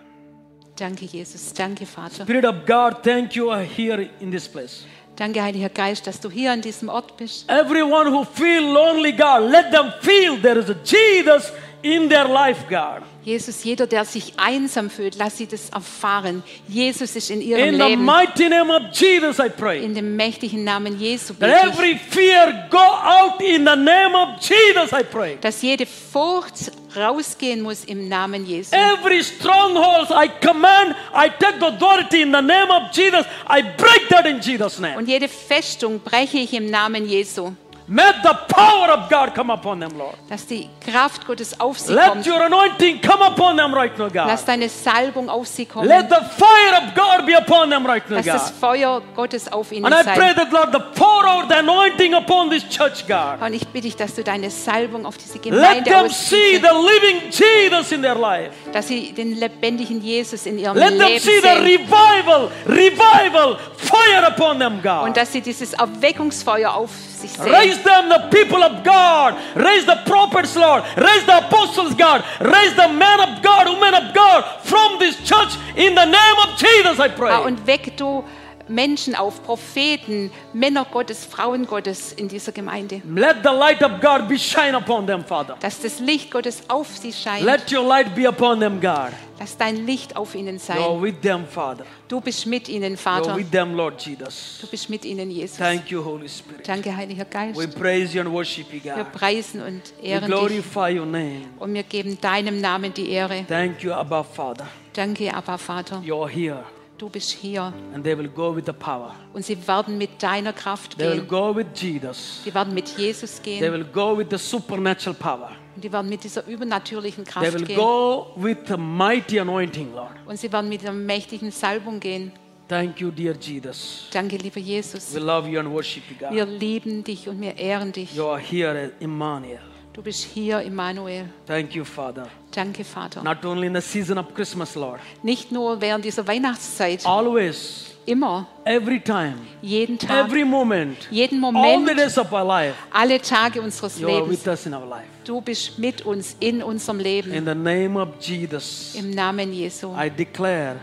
Danke, Jesus. Danke, Vater. Spirit of God, thank you are here in this place. Danke, Heiliger Geist, dass du hier an diesem Ort bist. Everyone who feel lonely, God, let them feel there is a Jesus in their life, God. Jesus, jeder, der sich einsam fühlt, lass sie das erfahren. Jesus ist in ihrem In the Leben. mighty name of Jesus, I pray. In dem mächtigen Namen Jesu bete ich, every fear go out in the name of Jesus, I pray. dass jede Furcht rausgehen muss im Namen Jesu. Every stronghold, I command, I take the authority in the name of Jesus. I break that in Jesus' name. Und jede Festung breche ich im Namen Jesu. Let the power of God come upon them, Lord. Dass die Kraft Gottes auf sie Let kommt. your anointing come upon them right now, Lass God. deine Salbung auf sie kommen. Let the fire of God be upon them right now, Dass das God. Feuer Gottes auf ihnen And I pray that, Lord, the pour out the anointing upon this church, God. Und ich bitte dich, dass du deine Salbung auf diese Let Gemeinde them see the living Jesus in their life. dass sie den lebendigen Jesus in ihrem Let them Leben see the sehen. revival, revival, fire upon them, Und God. dass sie dieses Erweckungsfeuer auf sich sehen. Raise them, the people of God. Raise the prophets, Lord. Raise the apostles, God. Raise the men of God, women of God from this church in the name of Jesus, I Ah, pray. Und weck du Menschen auf, Propheten, Männer Gottes, Frauen Gottes in dieser Gemeinde. Let the light of God be shine upon them, Father. Dass das Licht Gottes auf sie scheint. Let your light be upon them, God. Lass dein Licht auf ihnen You're sein. with them, Father. Du bist mit ihnen, You're Vater. with them, Lord Jesus. Du bist mit ihnen, Jesus. Thank you, Holy Spirit. Danke, Heiliger Geist. We praise you and worship you, Wir God. preisen und We ehren dich glorify your name. und wir geben deinem Namen die Ehre. Thank you, Abba, Father. Danke, aber Vater, You're here, du bist hier and they will go with the power. und sie werden mit deiner Kraft They will gehen. go with Jesus. Die werden mit Jesus They gehen will go with the supernatural power. und die werden mit dieser übernatürlichen They Kraft will gehen go with the mighty anointing, Lord. und sie werden mit der mächtigen Salbung gehen. Thank you, dear Jesus. Danke, lieber Jesus. We love you and worship you, Wir God. lieben dich und wir ehren dich. You are here, Emmanuel. Du bist hier, Immanuel. Thank you, Father. Danke, Vater. Not only in the season of Christmas, Lord, Nicht nur während dieser Weihnachtszeit, always immer, every time, jeden Tag, every moment, jeden all the Moment, days of our life. alle Tage unseres You are Lebens. with us in our life. Du bist mit uns in unserem In Leben. the name of Jesus, Im Namen Jesu I declare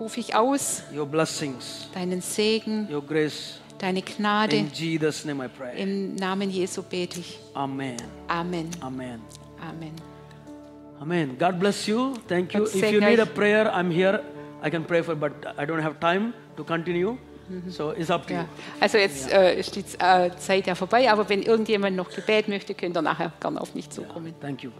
rufe ich aus your blessings, deinen Segen, your grace. Deine Gnade. In Jesus' name I pray. Im Namen Jesu bete ich. Amen. Amen. Amen. Amen. Amen. God bless you. Thank you. Gott If you segne need a euch. prayer, I'm here. I can pray for, but I don't have time to continue. So it's up to Ja. you. Also jetzt äh, ist die äh, Zeit ja vorbei, aber wenn irgendjemand noch Gebet möchte, könnt ihr nachher gerne auf mich zukommen. Thank you.